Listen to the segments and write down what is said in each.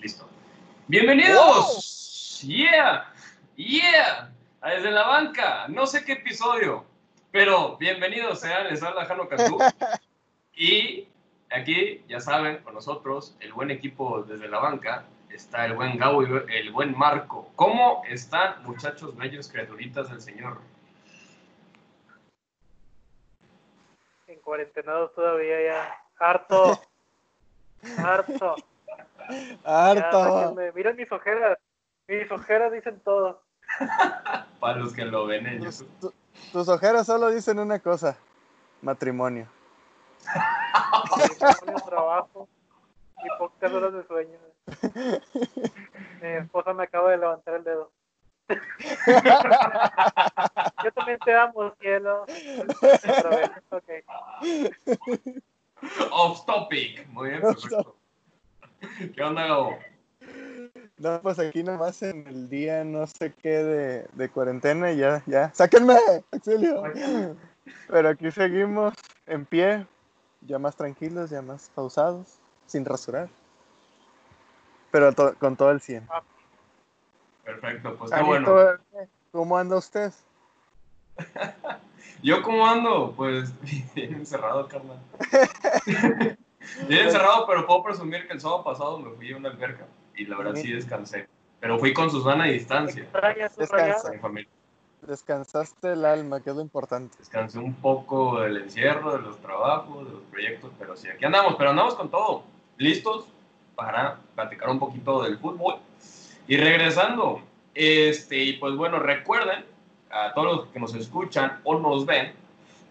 Listo. Bienvenidos. Yeah. Yeah. Desde la banca. No sé qué episodio, pero bienvenidos sean. Les habla Jano Cantú. Y aquí, ya saben, con nosotros, el buen equipo desde la banca, está el buen Gabo y el buen Marco. ¿Cómo están, muchachos bellos, criaturitas del Señor? En cuarentenados todavía ya. Harto. Harto. Harto. Miren mis ojeras. Mis ojeras dicen todo. Para los que lo ven en Tus, YouTube. tu- tus ojeras solo dicen una cosa: matrimonio. Matrimonio, trabajo y pocas horas de sueño. Mi esposa me acaba de levantar el dedo. Yo también te amo, cielo. Otra vez, ok. Off topic. Muy bien, perfecto. ¿Qué onda, Gabo? No, pues aquí nomás en el día no sé qué de, de cuarentena y ya, ya. ¡Sáquenme! ¡Auxilio! Pero aquí seguimos en pie, ya más tranquilos, ya más pausados, sin rasurar. Pero to- con todo el 100. Perfecto, pues qué bueno. ¿Cómo anda usted? ¿Yo cómo ando? Pues bien encerrado, carnal. Bien encerrado, pero puedo presumir que el sábado pasado me fui a una alberca y la verdad sí descansé. Pero fui con Susana a distancia. Descansa. Descansaste el alma, que es lo importante. Descansé un poco del encierro, de los trabajos, de los proyectos, pero sí, aquí andamos, pero andamos con todo. Listos para platicar un poquito del fútbol. Y regresando, este, y pues bueno, recuerden a todos los que nos escuchan o nos ven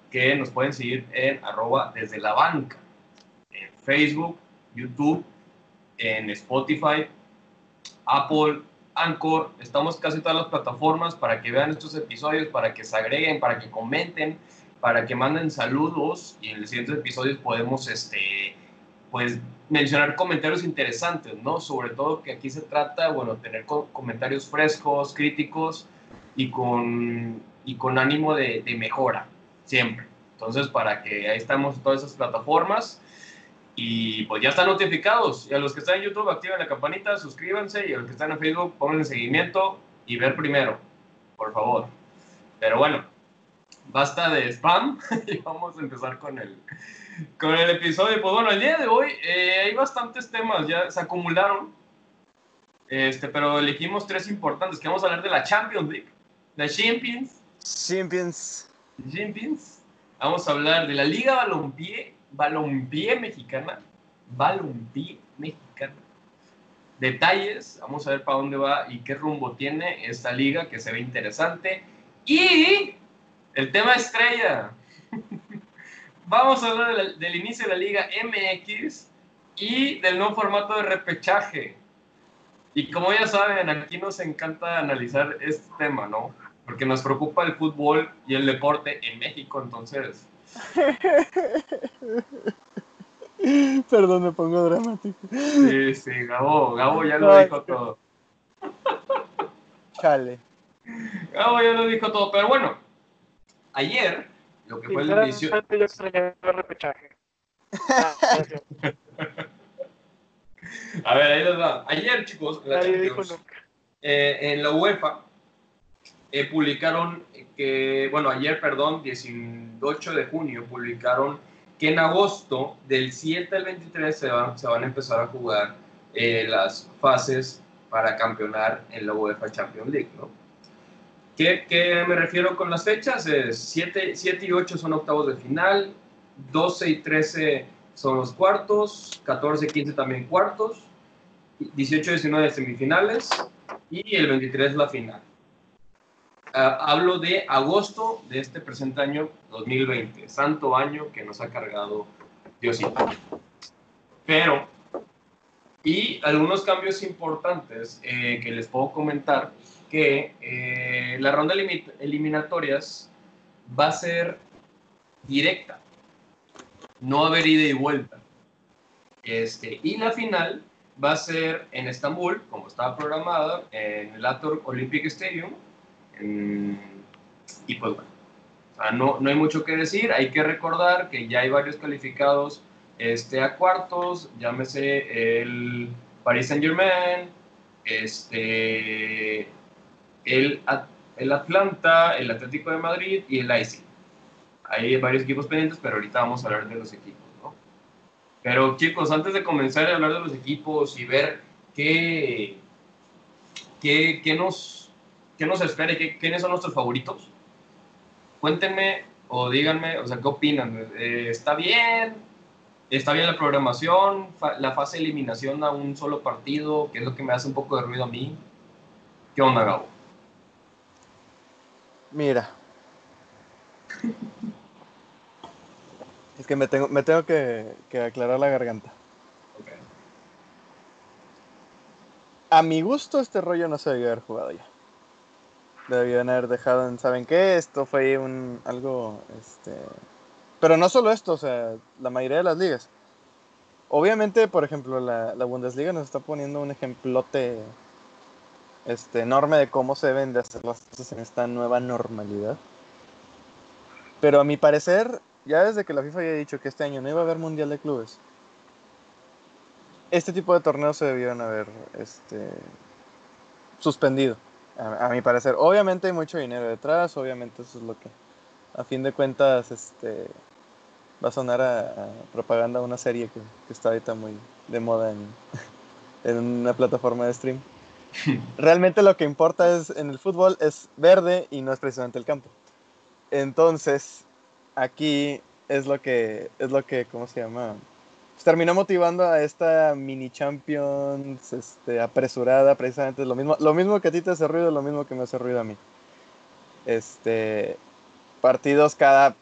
que nos pueden seguir en arroba desde la banca, Facebook, YouTube, en Spotify, Apple, Anchor, estamos casi todas las plataformas para que vean estos episodios, para que se agreguen, para que comenten, para que manden saludos y en los siguientes episodios podemos, este, pues, mencionar comentarios interesantes, ¿no? Sobre todo que aquí se trata, bueno, tener co- comentarios frescos, críticos y con, y con ánimo de, de mejora, siempre. Entonces, para que ahí estamos en todas esas plataformas. Y pues ya están notificados. Y a los que están en YouTube, activen la campanita, suscríbanse. Y a los que están en Facebook, pongan seguimiento y ver primero, por favor. Pero bueno, basta de spam y vamos a empezar con el, con el episodio. Pues bueno, el día de hoy eh, hay bastantes temas, ya se acumularon. Este, pero elegimos tres importantes, que vamos a hablar de la Champions League, la Champions, Champions. Champions. Vamos a hablar de la Liga Balompié, Balompié Mexicana, Balompié Mexicana. Detalles, vamos a ver para dónde va y qué rumbo tiene esta liga que se ve interesante. Y el tema estrella. Vamos a hablar de la- del inicio de la Liga MX y del nuevo formato de repechaje. Y como ya saben, aquí nos encanta analizar este tema, ¿no? Porque nos preocupa el fútbol y el deporte en México, entonces Perdón, me pongo dramático. Sí, sí, Gabo, Gabo ya lo dijo todo. Chale. Gabo ya lo dijo todo, pero bueno, ayer, lo que fue el inicio, Sinceramente, yo extrañaba el repechaje. Ah, a ver, ahí les va. Ayer, chicos, en la Champions, eh, en la UEFA, eh, publicaron que, bueno, ayer, perdón, 18 de junio, publicaron que en agosto, del 7 al 23, se van, se van a empezar a jugar eh, las fases para campeonar en la UEFA Champions League, ¿no? ¿Qué, qué me refiero con las fechas? Es 7, 7 y 8 son octavos de final, 12 y 13 son los cuartos, 14 y 15 también cuartos, 18 y 19 semifinales y el 23 la final. Ah, hablo de agosto de este presente año 2020, santo año que nos ha cargado Diosito. Pero, y algunos cambios importantes eh, que les puedo comentar, que eh, la ronda elimi- eliminatorias va a ser directa, no haber ida y vuelta. Este, y la final va a ser en Estambul, como estaba programada, en el Ator Olympic Stadium. En- y pues bueno, no, no hay mucho que decir. Hay que recordar que ya hay varios calificados este, a cuartos, llámese el Paris Saint Germain, este, el, el Atlanta, el Atlético de Madrid y el Leipzig. Hay varios equipos pendientes, pero ahorita vamos a hablar de los equipos, ¿no? Pero chicos, antes de comenzar a hablar de los equipos y ver qué, qué, qué nos, qué nos espera y qué, quiénes son nuestros favoritos, cuéntenme o díganme, o sea, ¿qué opinan? Eh, ¿Está bien? ¿Está bien la programación? ¿La fase de eliminación a un solo partido? ¿Qué es lo que me hace un poco de ruido a mí? ¿Qué onda, Gabo? Mira. es que me tengo, me tengo que, aclarar la garganta. A mi gusto este rollo no se debió haber jugado ya. Debían haber dejado en, ¿saben qué? Esto fue un algo, este... Pero no solo esto, o sea, la mayoría de las ligas. Obviamente, por ejemplo, la, la Bundesliga nos está poniendo un ejemplote este, enorme de cómo se deben de hacer las cosas en esta nueva normalidad. Pero a mi parecer, ya desde que la FIFA había dicho que este año no iba a haber Mundial de Clubes, este tipo de torneos se debieron haber este, suspendido, a, mi parecer. Obviamente hay mucho dinero detrás, obviamente eso es lo que, a fin de cuentas, este, va a sonar a, propaganda una serie que, está ahorita muy de moda en, en una plataforma de stream. Realmente lo que importa es en el fútbol es verde y no es precisamente el campo. Entonces, aquí es lo que, es lo que, ¿cómo se llama? Pues terminó motivando a esta mini Champions este, apresurada, precisamente lo mismo, lo mismo que a ti te hace ruido, lo mismo que me hace ruido a mí. Este, partidos cada,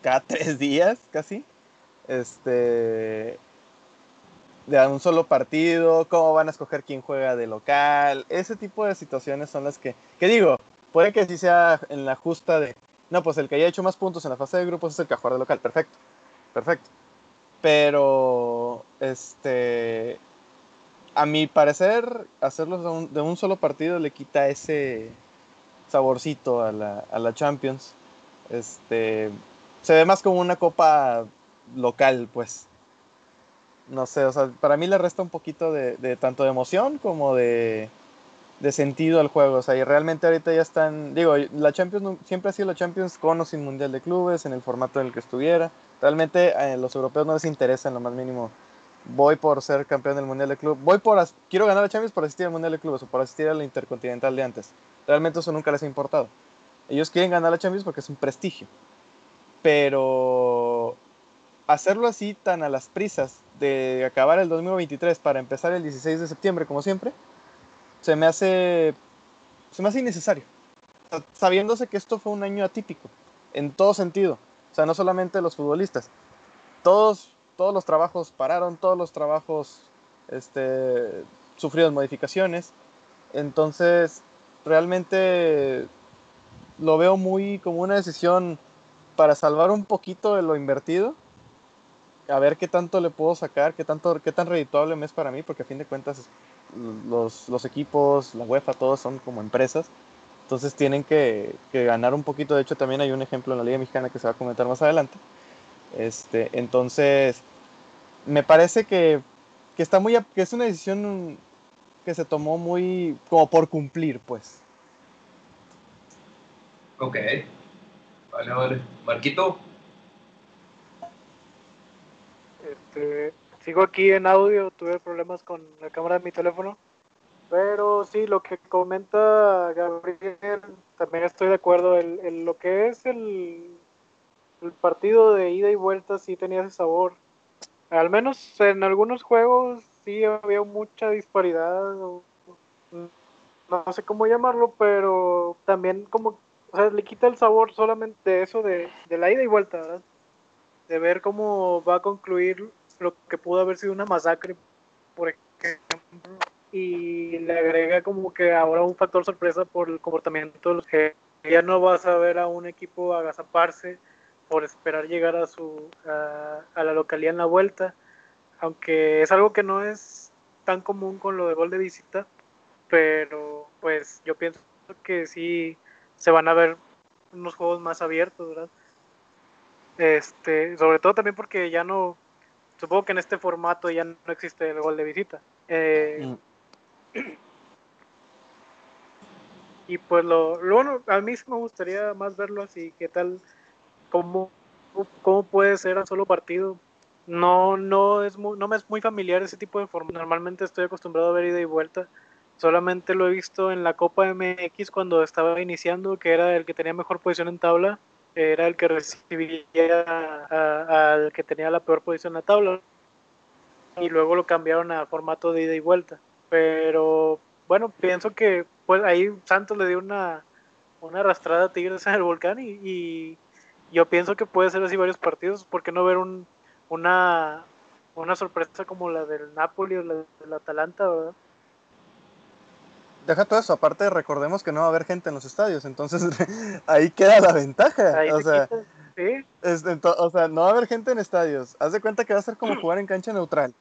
cada tres días, casi. Este, de un solo partido, cómo van a escoger quién juega de local, ese tipo de situaciones son las que, que digo, puede que sí sea en la justa de, no, pues el que haya hecho más puntos en la fase de grupos es el que juega de local, perfecto, perfecto. Pero, este, a mi parecer, hacerlo de un, de solo partido le quita ese saborcito a la, a la Champions. Este, se ve más como una copa local, pues no sé, o sea, para mí le resta un poquito de, tanto de emoción como de, sentido al juego. O sea, y realmente ahorita ya están, digo, la Champions siempre ha sido la Champions con o sin Mundial de Clubes, en el formato en el que estuviera. Realmente eh, los europeos no les interesa en lo más mínimo. Voy por ser campeón del Mundial de Clubes, voy por, quiero ganar la Champions por asistir al Mundial de Clubes o por asistir al Intercontinental de antes. Realmente eso nunca les ha importado. Ellos quieren ganar la Champions porque es un prestigio. Pero hacerlo así tan a las prisas de acabar el 2023 para empezar el 16 de septiembre, como siempre, se me hace, se me hace innecesario. Sabiéndose que esto fue un año atípico, en todo sentido. Sea, no solamente los futbolistas. Todos, todos los trabajos pararon, todos los trabajos este, sufrieron modificaciones. Entonces, realmente lo veo muy como una decisión para salvar un poquito de lo invertido a ver qué tanto le puedo sacar, qué, tanto, qué tan redituable me es para mí, porque a fin de cuentas los, los equipos, la UEFA, todos son como empresas. Entonces tienen que, que, ganar un poquito. De hecho, también hay un ejemplo en la Liga Mexicana que se va a comentar más adelante. Este, entonces, me parece que, que está muy, que es una decisión que se tomó muy como por cumplir, pues. Ok. Vale, vale. Marquito. Este, sigo aquí en audio, tuve problemas con la cámara de mi teléfono. Pero sí, lo que comenta Gabriel, también estoy de acuerdo. En lo que es el, el partido de ida y vuelta sí tenía ese sabor. Al menos en algunos juegos sí había mucha disparidad. no sé cómo llamarlo, pero también como, o sea, le quita el sabor solamente de eso de, de la ida y vuelta. De ver cómo va a concluir lo que pudo haber sido una masacre, por ejemplo, y le agrega como que ahora un factor sorpresa por el comportamiento de los que ya no vas a ver a un equipo agazaparse por esperar llegar a su a, la localidad en la vuelta, aunque es algo que no es tan común con lo de gol de visita, pero pues yo pienso que sí se van a ver unos juegos más abiertos, ¿verdad? Este, sobre todo también porque ya no supongo que en este formato ya no existe el gol de visita. Eh, Mm. Y pues lo, bueno, a mí sí me gustaría más verlo así, qué tal, cómo, cómo puede ser a solo partido. No, no es muy, no me es muy familiar ese tipo de forma. Normalmente estoy acostumbrado a ver ida y vuelta. Solamente lo he visto en la Copa MX cuando estaba iniciando, que era el que tenía mejor posición en tabla, era el que recibía al que tenía la peor posición en la tabla. Y luego lo cambiaron a formato de ida y vuelta. Pero bueno, pienso que pues ahí Santos le dio una, una arrastrada a Tigres en el volcán y, y yo pienso que puede ser así varios partidos. ¿Por qué no ver un, una, una sorpresa como la del Napoli o la del Atalanta, verdad? Deja todo eso, aparte recordemos que no va a haber gente en los estadios, entonces ahí queda la ventaja. Ahí o, te sea, quitas, sí, es- ento- o sea, no va a haber gente en estadios. Haz de cuenta que va a ser como jugar en cancha neutral.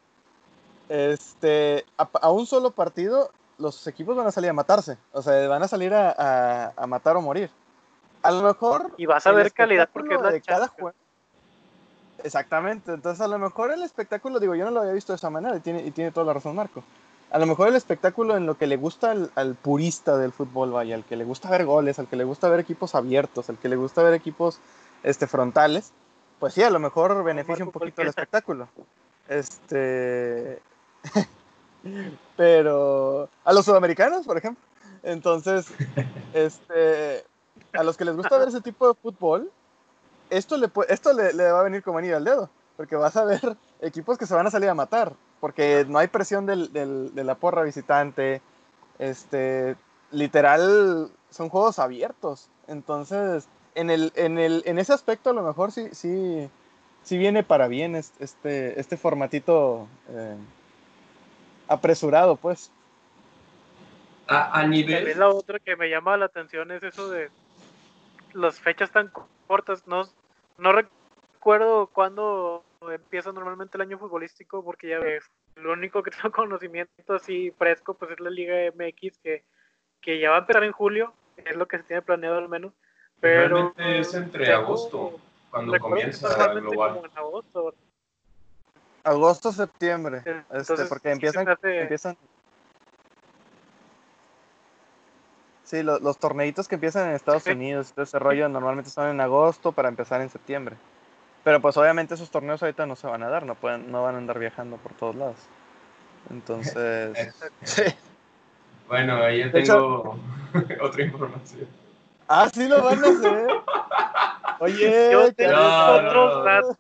Este, a, a un solo partido, los equipos van a salir a matarse. O sea, van a salir a, a- a matar o morir. A lo mejor. y vas a ver calidad porque es la de cada juego. Exactamente, entonces a lo mejor el espectáculo, digo, yo no lo había visto de esa manera y tiene, y tiene toda la razón Marco. A lo mejor el espectáculo en lo que le gusta al, al purista del fútbol, vaya, al que le gusta ver goles, al que le gusta ver equipos abiertos, al que le gusta ver equipos este, frontales, pues sí, a lo mejor beneficia un poquito el espectáculo. Este. Pero. A los sudamericanos, por ejemplo. Entonces, este. A los que les gusta ver ese tipo de fútbol, esto le, esto le, le va a venir como anillo al dedo. Porque vas a ver equipos que se van a salir a matar. Porque no hay presión del, del- de la porra visitante. Este. Literal, son juegos abiertos. Entonces, en, el, en, el, en ese aspecto, a lo mejor sí, sí, sí viene para bien es- este, este formatito eh, apresurado, pues. A, a nivel. También la otra que me llama la atención es eso de las fechas tan cortas. No, no recuerdo cuándo empieza normalmente el año futbolístico porque ya ves, lo único que tengo conocimiento así fresco pues es la Liga MX que, que ya va a empezar en julio, es lo que se tiene planeado al menos. Pero Realmente es entre tengo- agosto, cuando comienza normalmente global. como en agosto. Agosto, septiembre. Entonces, este, porque sí empiezan, hace- empiezan. Sí, lo- los torneitos que empiezan en Estados Sí. Unidos, todo ese rollo, normalmente son en agosto para empezar en septiembre. Pero pues obviamente esos torneos ahorita no se van a dar, no pueden, no van a andar viajando por todos lados. Entonces, sí. Bueno, De tengo otra información. Ah, sí lo van a hacer. Oye, Yo tengo No, otros no, no. datos.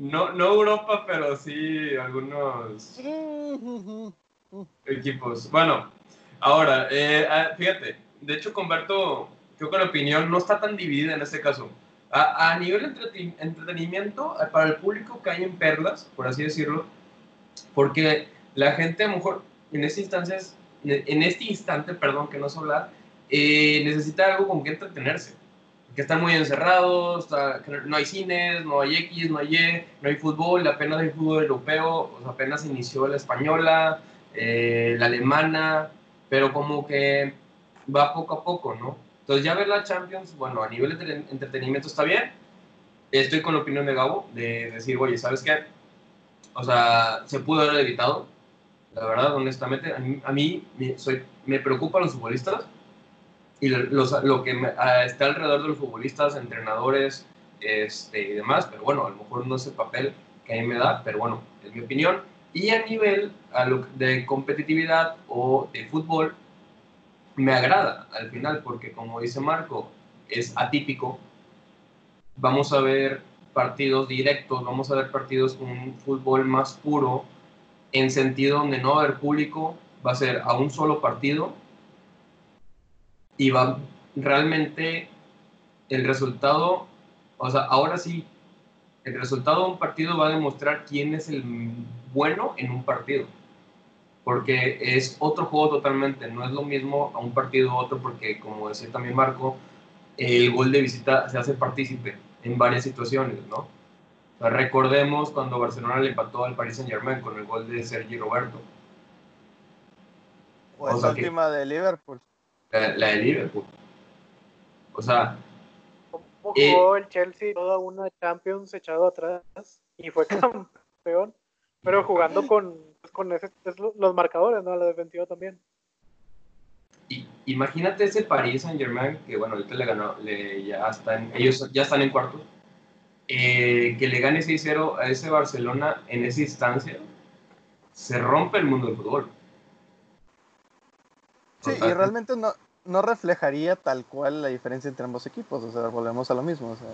No, no Europa, pero sí algunos equipos. Bueno, ahora, eh, ah, fíjate, de hecho, Converto, creo que la opinión no está tan dividida en este caso. A, a nivel entreti- entretenimiento, eh, para el público cae en perlas, por así decirlo, porque la gente a lo mejor en este instante, en perdón, que no sé hablar, eh, necesita algo con que entretenerse. Que están muy encerrados, está- no hay cines, no hay X, no hay Y, no hay fútbol, apenas hay fútbol europeo, sea, apenas inició la española, eh, la alemana, pero como que va poco a poco, ¿no? Entonces ya ver la Champions, bueno, a nivel de entre- entretenimiento está bien. Estoy con la opinión de Gabo, de decir, oye, ¿sabes qué? O sea, se pudo haber evitado, la verdad, honestamente. A mí, a mí me, soy, me preocupan los futbolistas y lo, que ah, está alrededor de los futbolistas, entrenadores este, y demás, pero bueno, a lo mejor no es el papel que a mí me da, pero bueno, es mi opinión. Y a nivel de competitividad o de fútbol, me agrada al final, porque como dice Marco, es atípico. Vamos a ver partidos directos, vamos a ver partidos con un fútbol más puro, en sentido donde no va a haber público, va a ser a un solo partido y va realmente el resultado, o sea, ahora sí, el resultado de un partido va a demostrar quién es el bueno en un partido. Porque es otro juego totalmente, no es lo mismo a un partido u otro, porque como decía también Marco, el gol de visita se hace partícipe en varias situaciones, ¿no? O sea, recordemos cuando Barcelona le empató al Paris Saint Germain con el gol de Sergi Roberto, O O esa que- última de Liverpool. La, la de Liverpool. O sea, ¿Cómo Eh, jugó el Chelsea toda una Champions echado atrás y fue campeón pero jugando con, con ese, los marcadores, ¿no? La defensiva también. Y, imagínate ese Paris Saint Germain, que bueno, ahorita le ganó, le, ya están, ellos ya están en cuartos, eh, que le gane 6-0 a ese Barcelona en esa instancia, se rompe el mundo del fútbol. Sí, y realmente no, no reflejaría tal cual la diferencia entre ambos equipos, o sea, volvemos a lo mismo, o sea,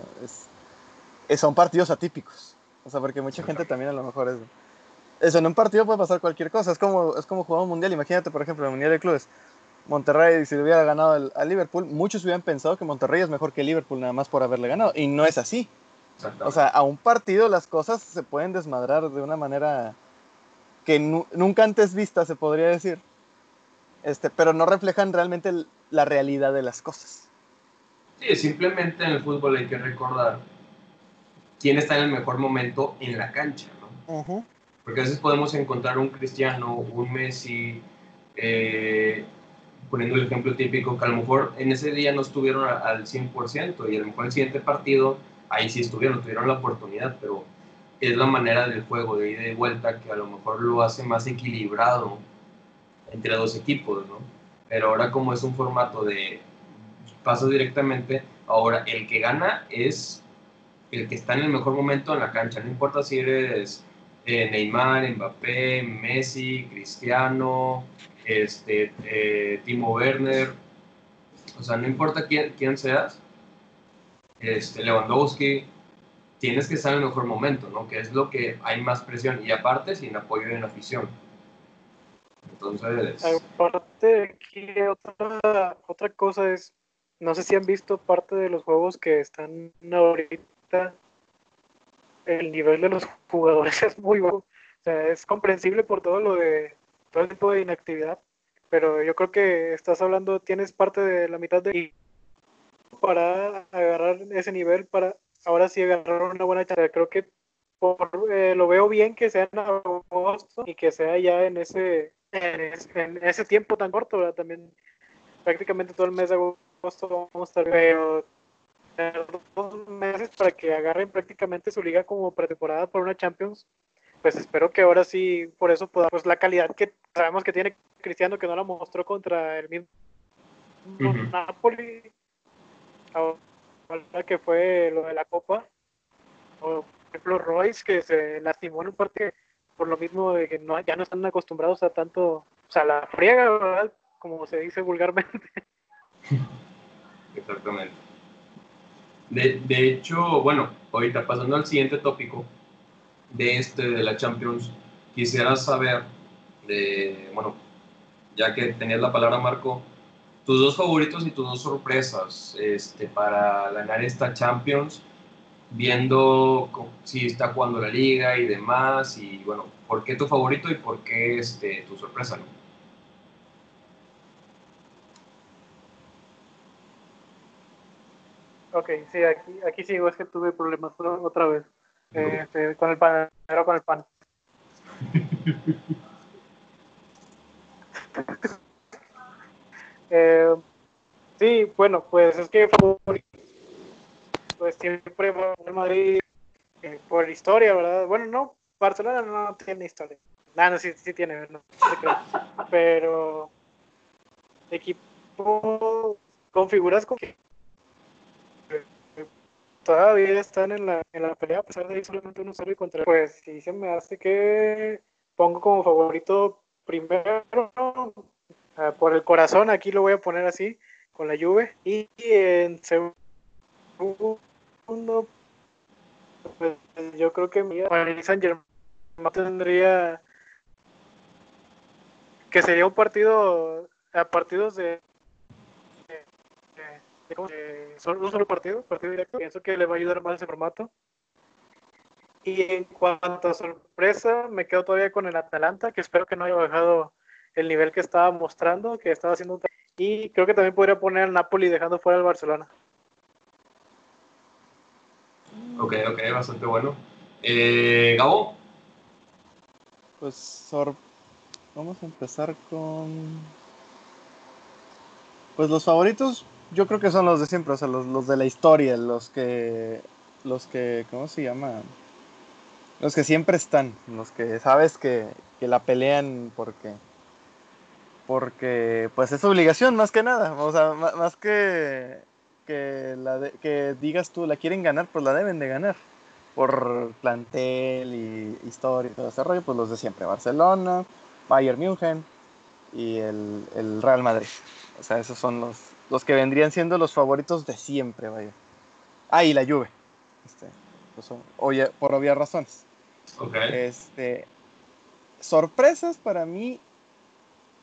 es, son partidos atípicos, o sea, porque mucha gente también a lo mejor es... Eso, en un partido puede pasar cualquier cosa, es como, es como jugar un mundial, imagínate, por ejemplo, el mundial de clubes, Monterrey, si le hubiera ganado el, a Liverpool, muchos hubieran pensado que Monterrey es mejor que Liverpool nada más por haberle ganado, y no es así. O sea, a un partido las cosas se pueden desmadrar de una manera que nunca antes vista, se podría decir. Este, pero no reflejan realmente la realidad de las cosas. Sí, simplemente en el fútbol hay que recordar quién está en el mejor momento en la cancha, ¿no? Porque a veces podemos encontrar un Cristiano, un Messi, eh, poniendo el ejemplo típico, que a lo mejor en ese día no estuvieron al 100% y a lo mejor el siguiente partido, ahí sí estuvieron, tuvieron la oportunidad, pero es la manera del juego de ida y vuelta que a lo mejor lo hace más equilibrado entre dos equipos, ¿no? Pero ahora como es un formato de paso directamente, ahora el que gana es el que está en el mejor momento en la cancha, no importa si eres eh, Neymar, Mbappé, Messi, Cristiano, este, eh, Timo Werner, o sea, no importa quién, quién seas, este, Lewandowski, tienes que estar en el mejor momento, ¿no? Que es lo que hay más presión y aparte sin apoyo de la afición. Entonces... Aparte, aquí otra, otra cosa es, no sé si han visto parte de los juegos que están ahorita, el nivel de los jugadores es muy bajo. O sea, es comprensible por todo lo de, todo el tipo de inactividad, pero yo creo que estás hablando, tienes parte de la mitad de para agarrar ese nivel, para ahora sí agarrar una buena charla. Creo que eh, lo veo bien que sea en agosto y que sea ya en ese en, ese tiempo tan corto, también prácticamente todo el mes de agosto vamos a estar, pero dos meses para que agarren prácticamente su liga como pretemporada por una Champions, pues espero que ahora sí, por eso pueda, pues la calidad que sabemos que tiene Cristiano, que no la mostró contra el mismo Napoli, ahora que fue lo de la Copa, o por ejemplo Royce, que se lastimó en un partido por lo mismo de que no, ya no están acostumbrados a tanto, o sea, la friega, ¿verdad? Como se dice vulgarmente. Exactamente. De, de hecho, bueno, ahorita pasando al siguiente tópico de este, de la Champions, quisiera saber, de, bueno, ya que tenías la palabra Marco, tus dos favoritos y tus dos sorpresas este, para ganar esta Champions viendo si está jugando la liga y demás, y bueno, ¿por qué tu favorito y por qué este, tu sorpresa? ¿no? Ok, sí, aquí, aquí sigo, es que tuve problemas otra vez este, con el pan, pero con el pan. eh, sí, bueno, pues es que pues siempre a Madrid eh, por historia, ¿verdad? Bueno, no, Barcelona no tiene historia. No, no, sí, sí tiene, no, pero equipo con figuras con que todavía están en la, en la pelea a pesar de ir solamente uno solo y contra pues sí se me hace que pongo como favorito primero uh, por el corazón aquí lo voy a poner así con la Juve y en segundo pues, yo creo que Paris Saint Germain tendría que sería un partido a partidos de, solo, un solo partido, partido directo. Pienso que le va a ayudar más ese formato. Y en cuanto a sorpresa, me quedo todavía con el Atalanta, que espero que no haya bajado el nivel que estaba mostrando, que estaba haciendo. Y creo que también podría poner al Napoli dejando fuera al Barcelona. Ok, ok, bastante bueno. Eh, Gabo. Pues vamos a empezar con... Pues los favoritos yo creo que son los de siempre, o sea, los, los de la historia, los que... Los que... ¿Cómo se llama? Los que siempre están, los que sabes que, que la pelean porque porque pues es obligación más que nada, o sea, más que que, la que digas tú la quieren ganar, pues la deben de ganar por plantel y historia y todo ese rollo, pues los de siempre, Barcelona, Bayern München y el, el Real Madrid. O sea, esos son los, los que vendrían siendo los favoritos de siempre, vaya. Ah, y la Juve. Este, pues, oye, por obvias razones. Este, sorpresas para mí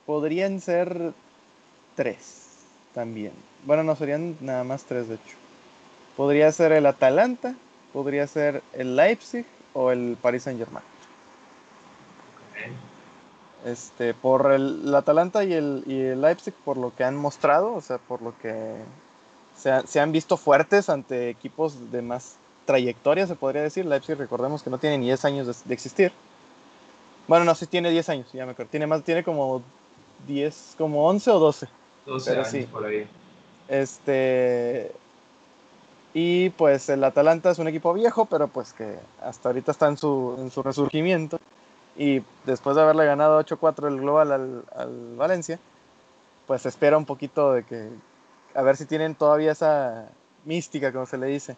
podrían ser tres también. Bueno, no serían nada más tres, de hecho. Podría ser el Atalanta, podría ser el Leipzig o el Paris Saint Germain. Este, por el, Atalanta y el, y el, Leipzig, por lo que han mostrado, o sea, por lo que se, se, han visto fuertes ante equipos de más trayectoria, se podría decir. Leipzig, recordemos que no tiene ni 10 años de, existir. Bueno, no, sí tiene 10 años, ya me acuerdo. Tiene, más, tiene como 10, como 11 o 12. 12 años sí. por ahí. Este. Y pues el Atalanta es un equipo viejo, pero pues que hasta ahorita está en su, en su resurgimiento. Y después de haberle ganado 8-4 el global al, al, Valencia, pues espera un poquito de que. A ver si tienen todavía esa mística, como se le dice,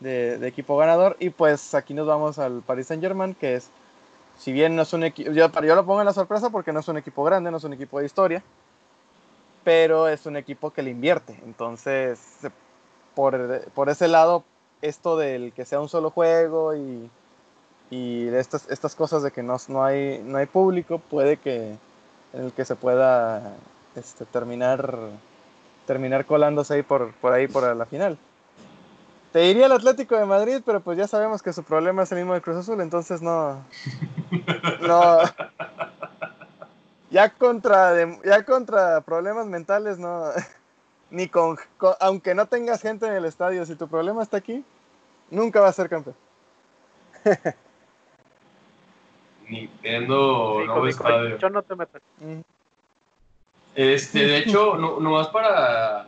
de, de equipo ganador. Y pues aquí nos vamos al Paris Saint Germain, que es. Si bien no es un equipo. Yo, yo lo pongo en la sorpresa porque no es un equipo grande, no es un equipo de historia pero es un equipo que le invierte. Entonces, por, por ese lado, esto del que sea un solo juego y, y estas, estas cosas de que no, no, hay, no hay público, puede que en el que se pueda este, terminar, terminar colándose ahí por, por ahí por la final. Te diría el Atlético de Madrid, pero pues ya sabemos que su problema es el mismo de Cruz Azul, entonces no. No, ya contra, ya contra problemas mentales, no. Ni con, Aunque no tengas gente en el estadio, si tu problema está aquí, nunca vas a ser campeón. Ni teniendo nuevo estadio. Yo no te meto. Este, de hecho, no, no más para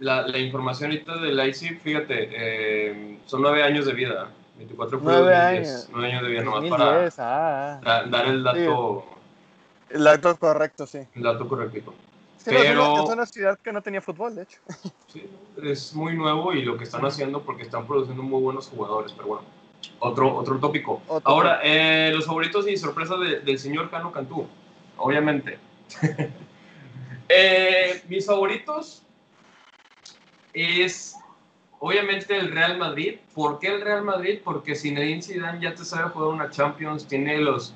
la, la, información ahorita del IC, fíjate, eh, son nueve años de vida. 24 nueve años. Nueve años de vida, nomás para ah. dar el dato. El dato correcto, sí. El dato correcto. Pero... Es una ciudad que no tenía fútbol, de hecho. Sí, es muy nuevo y lo que están haciendo porque están produciendo muy buenos jugadores, pero bueno, otro, otro tópico. Ahora, eh, los favoritos y sorpresas del señor Cano Cantú, obviamente. eh, mis favoritos es obviamente el Real Madrid. ¿Por qué el Real Madrid? Porque Zinedine Zidane ya te sabe jugar una Champions, tiene los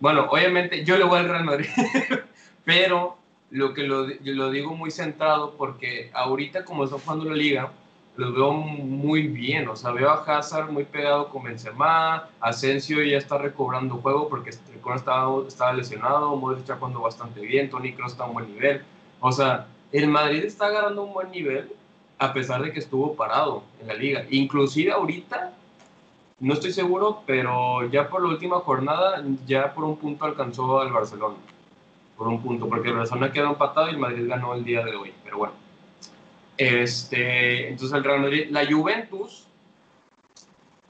bueno, obviamente yo le voy al Real Madrid, pero lo que lo, digo muy centrado porque ahorita como está jugando la liga, lo veo muy bien, o sea, veo a Hazard muy pegado con Benzema, Asensio ya está recobrando juego porque estaba, estaba lesionado, Modric está jugando bastante bien, Toni Kroos está a un buen nivel, o sea, el Madrid está agarrando un buen nivel a pesar de que estuvo parado en la liga, inclusive ahorita no estoy seguro, pero ya por la última jornada, ya por un punto alcanzó al Barcelona. Por un punto, porque el Barcelona quedó empatado y el Madrid ganó el día de hoy. Pero bueno. Este, entonces el Real Madrid, la Juventus,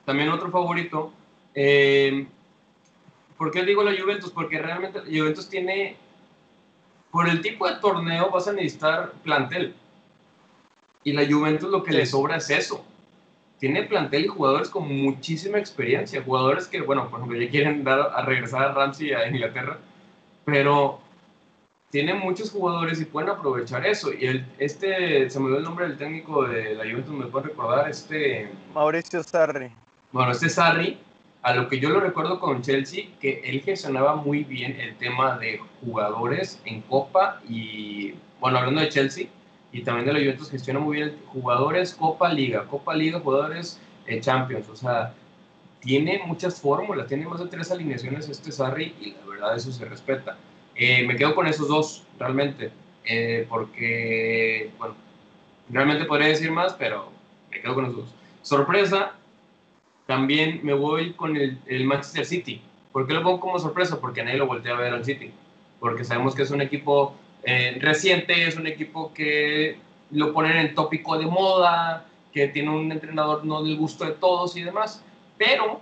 también otro favorito. Eh, ¿Por qué digo la Juventus? Porque realmente la Juventus tiene, por el tipo de torneo vas a necesitar plantel. Y la Juventus lo que le sobra es eso tiene plantel y jugadores con muchísima experiencia, jugadores que, bueno, por ejemplo, ya quieren dar a regresar a Ramsey a Inglaterra, pero tiene muchos jugadores y pueden aprovechar eso. Y el, este, se me dio el nombre del técnico de la Juventus, me puede recordar, este... Mauricio Sarri. Bueno, este Sarri, a lo que yo lo recuerdo con Chelsea, que él gestionaba muy bien el tema de jugadores en Copa y, bueno, hablando de Chelsea, y también de la Juventus gestiona muy bien jugadores Copa Liga, Copa Liga, jugadores eh, Champions, o sea, tiene muchas fórmulas, tiene más de tres alineaciones este Sarri y la verdad eso se respeta. Eh, me quedo con esos dos, realmente, eh, porque, bueno, realmente podría decir más, pero me quedo con esos dos. Sorpresa, también me voy con el, el Manchester City. ¿Por qué lo pongo como sorpresa? Porque nadie lo voltea a ver al City. Porque sabemos que es un equipo eh, reciente, es un equipo que lo ponen en tópico de moda, que tiene un entrenador no del gusto de todos y demás, pero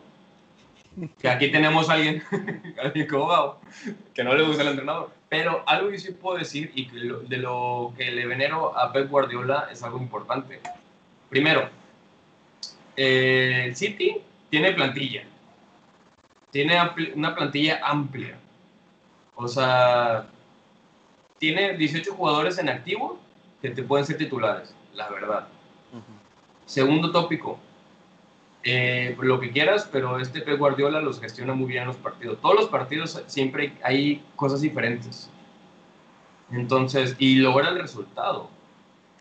Que aquí tenemos a alguien, alguien como que no le gusta el entrenador. Pero algo que sí puedo decir y que de lo que le venero a Pep Guardiola es algo importante. Primero, eh, el City tiene plantilla. Tiene una plantilla amplia. O sea, tiene 18 jugadores en activo que te pueden ser titulares, la verdad. Segundo tópico, eh, lo que quieras, pero este Pep Guardiola los gestiona muy bien los partidos. Todos los partidos siempre hay cosas diferentes. Entonces, y logra el resultado.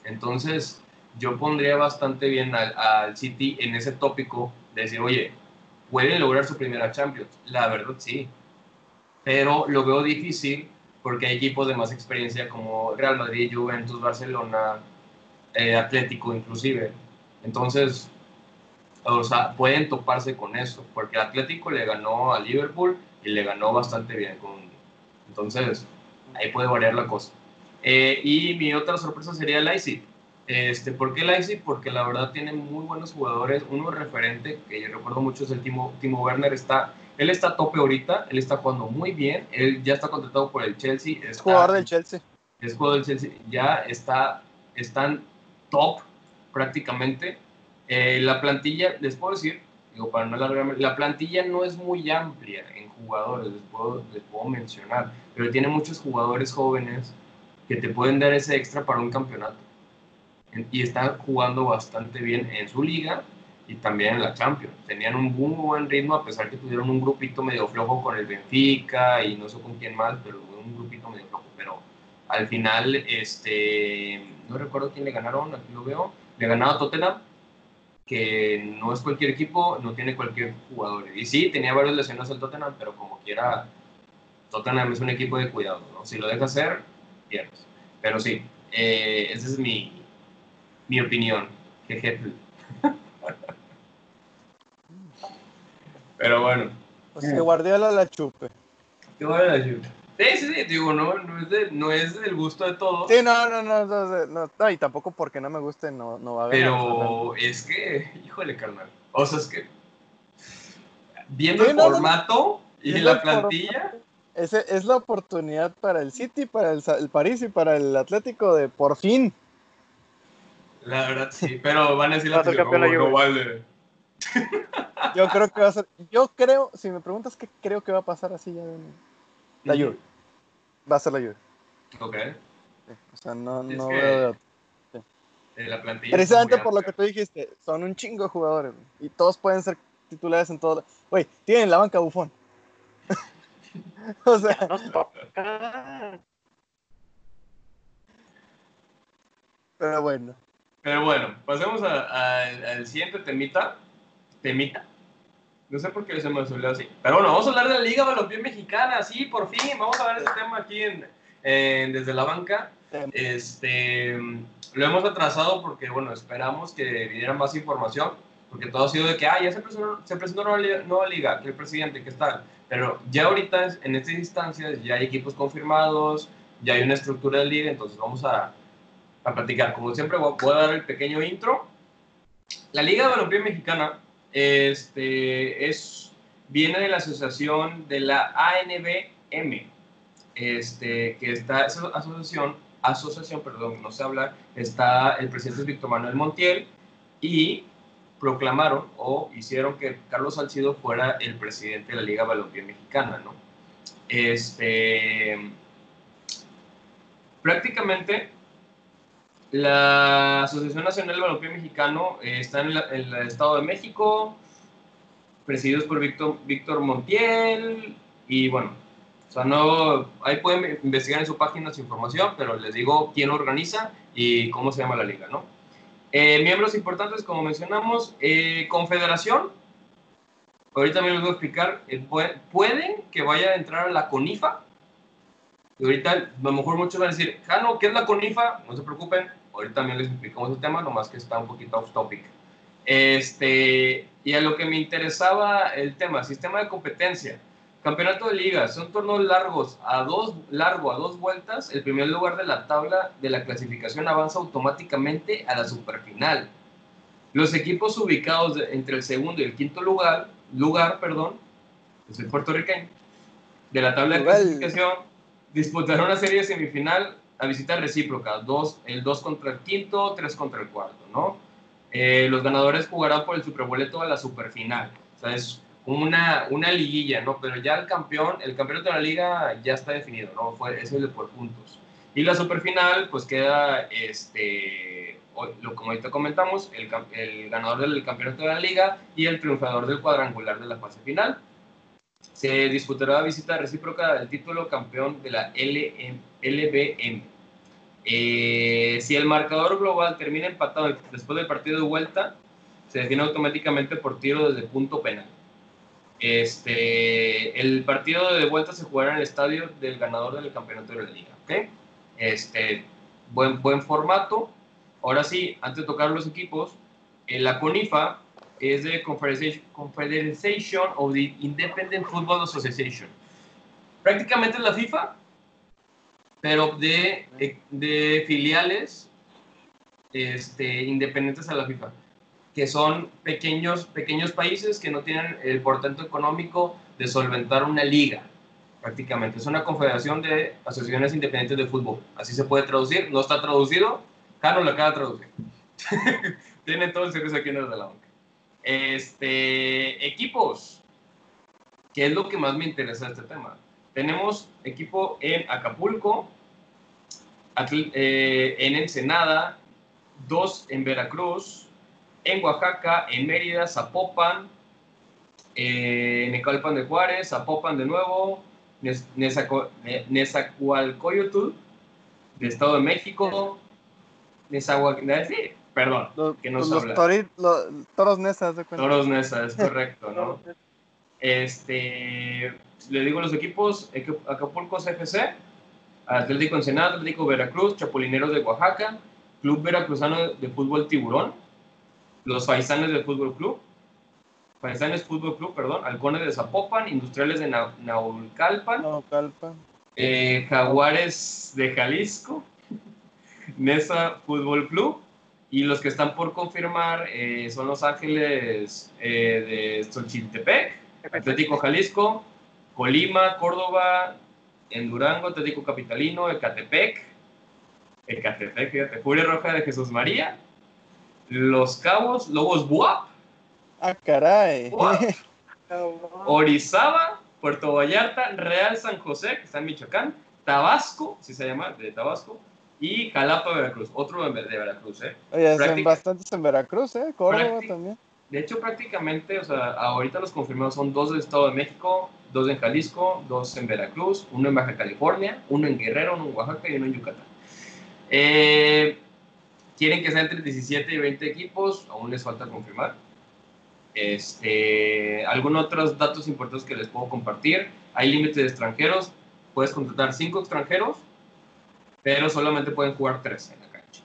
Entonces, yo pondría bastante bien al, al, City en ese tópico de decir, oye, pueden lograr su primera Champions. La verdad, sí. Pero lo veo difícil porque hay equipos de más experiencia como Real Madrid, Juventus, Barcelona, eh, Atlético inclusive. Entonces, o sea, pueden toparse con eso, porque Atlético le ganó a Liverpool y le ganó bastante bien. Con, entonces, ahí puede variar la cosa. Eh, y mi otra sorpresa sería el Leipzig. Este, ¿Por qué Leipzig? Porque la verdad tiene muy buenos jugadores. Uno referente, que yo recuerdo mucho, es el Timo, Timo Werner. Está, él está a tope ahorita, él está jugando muy bien. Él ya está contratado por el Chelsea. es jugador del Chelsea. Es jugador del Chelsea. Ya está, están top prácticamente. Eh, la plantilla, les puedo decir, digo, para no alargarme, la plantilla no es muy amplia en jugadores, les puedo, les puedo mencionar, pero tiene muchos jugadores jóvenes que te pueden dar ese extra para un campeonato. Y están jugando bastante bien en su liga y también en la Champions. Tenían un muy buen ritmo a pesar que tuvieron un grupito medio flojo con el Benfica y no sé con quién más, pero un grupito medio flojo. Pero al final, este, no recuerdo quién le ganaron, aquí lo veo, le ganaron a Tottenham que no es cualquier equipo, no tiene cualquier jugador. Y sí, tenía varios lesionados el Tottenham, pero como quiera, Tottenham es un equipo de cuidado, ¿no? Si lo deja hacer, pierdes. Pero sí, eh, esa es mi, mi opinión. pero bueno. Pues que Guardiola la chupe. Que Guardiola la chupe. Sí, sí, sí, digo, no, no, es de, no es del gusto de todos. Sí, no, no, no, no, no, y tampoco porque no me guste no, no va a haber. Pero es que, híjole, carnal. O sea, es que viendo el formato y la plantilla. Ese es la oportunidad para el City, para el, el, París y para el Atlético de por fin. La verdad sí, pero van a decir la no, vale. Yo creo que va a ser, yo creo, si me preguntas qué creo que va a pasar así ya la Juve. Va a ser la Juve. Ok. o sea, no, no veo La plantilla Precisamente por lo que tú dijiste, son un chingo de jugadores y todos pueden ser titulares en todo. Güey, tienen la banca bufón. o sea. Pero bueno. Pero bueno, pasemos al siguiente temita. Temita. No sé por qué se me olvidó así. Pero bueno, vamos a hablar de la Liga Balompié Mexicana. Sí, por fin. Vamos a ver ese tema aquí en, desde la banca. Este, lo hemos atrasado porque, bueno, esperamos que viniera más información. Porque todo ha sido de que, ah, ya se presentó, se presentó una nueva liga, que el presidente, que está. Pero ya ahorita, en estas instancias, ya hay equipos confirmados, ya hay una estructura de liga. Entonces vamos a, a platicar. Como siempre, voy a dar el pequeño intro. La Liga Balompié Mexicana este, es, viene de la asociación de la ANBM, este, que está esa asociación, asociación, perdón, no sé hablar, está el presidente Víctor Manuel Montiel y proclamaron o hicieron que Carlos Salcido fuera el presidente de la Liga Balompié Mexicana, ¿no? Este, prácticamente la Asociación Nacional de Balompié Mexicano eh, está en, el Estado de México, presididos por Víctor, Víctor Montiel, y bueno, o sea, no, ahí pueden investigar en su página su información, pero les digo quién organiza y cómo se llama la liga, ¿no? Eh, miembros importantes, como mencionamos, eh, Confederación, ahorita me les voy a explicar, pueden que vaya a entrar a la CONIFA, y ahorita a lo mejor muchos van a decir, Jano, ¿qué es la CONIFA? No se preocupen, ahorita también les explicamos el tema, nomás que está un poquito off topic. Este, y a lo que me interesaba el tema, sistema de competencia. Campeonato de ligas, son torneos largos, a dos, largo a dos vueltas, el primer lugar de la tabla de la clasificación avanza automáticamente a la superfinal. Los equipos ubicados entre el segundo y el quinto lugar, lugar perdón, que soy puertorriqueño, de la tabla de clasificación, disputará una serie de semifinal a visita recíproca, dos, el 2 contra el quinto, 3 contra el cuarto, ¿no? Eh, los ganadores jugarán por el superboleto a la superfinal, o sea, es una, una liguilla, ¿no? Pero ya el campeón, el campeonato de la liga ya está definido, ¿no? Fue, es de por puntos. Y la superfinal, pues queda, este, lo, como ahorita comentamos, el, ganador del campeonato de la liga y el triunfador del cuadrangular de la fase final. Se disputará visita recíproca del título campeón de la LM LBM. Eh, si el marcador global termina empatado después del partido de vuelta, se define automáticamente por tiro desde punto penal. Este, el partido de vuelta se jugará en el estadio del ganador del campeonato de la liga. ¿ok? Este, buen, buen formato. Ahora sí, antes de tocar los equipos, eh, la CONIFA es de Confederation, Confederation of the Independent Football Association. Prácticamente es la FIFA, pero de, de, de filiales este, independientes a la FIFA, que son pequeños, pequeños países que no tienen el portento económico de solventar una liga, prácticamente. Es una confederación de asociaciones independientes de fútbol. Así se puede traducir. No está traducido. Carlos lo acaba de traducir. Tiene todo el servicio aquí en el de la banca. Este, equipos. ¿Qué es lo que más me interesa de este tema? Tenemos equipo en Acapulco, eh, en Ensenada, dos en Veracruz, en Oaxaca, en Mérida, Zapopan, eh, Necalpan de Juárez, Zapopan de nuevo, Nez- Nezaco- de Estado de México, Nezahualcóyotl, sí, perdón, Los, que nos los habla. tori- los toros nesas de cuenta. Toros Neza, es correcto, ¿no? Este, le digo los equipos, Equ- Acapulco CFC, Atlético Ensenada, Atlético Veracruz, Chapulineros de Oaxaca, Club Veracruzano de Fútbol Tiburón, los Faisanes del Fútbol Club, Faisanes Fútbol Club, perdón, Halcones de Zapopan, Industriales de Na- Naucalpan, eh, Jaguares de Jalisco, Nesa Fútbol Club y los que están por confirmar eh, son Los Ángeles eh, de Xochitepec, Atlético Jalisco, Colima, Córdoba, en Durango, Atlético Capitalino, Ecatepec, Ecatepec, fíjate, Furia Roja de Jesús María, Los Cabos, Lobos Buap, Ah, caray. Buap, Orizaba, Puerto Vallarta, Real San José, que está en Michoacán, Tabasco, si se llama, de Tabasco, y Jalapa, Veracruz, otro de, de Veracruz, ¿eh? Oye, práctica- bastantes en Veracruz, ¿eh? Córdoba también. De hecho, prácticamente, o sea, ahorita los confirmados son dos del Estado de México, dos en Jalisco, dos en Veracruz, uno en Baja California, uno en Guerrero, uno en Oaxaca y uno en Yucatán. Eh, quieren que sean entre 17 y 20 equipos, aún les falta confirmar. Este, algunos otros datos importantes que les puedo compartir. Hay límites de extranjeros. Puedes contratar 5 extranjeros, pero solamente pueden jugar 3 en la cancha.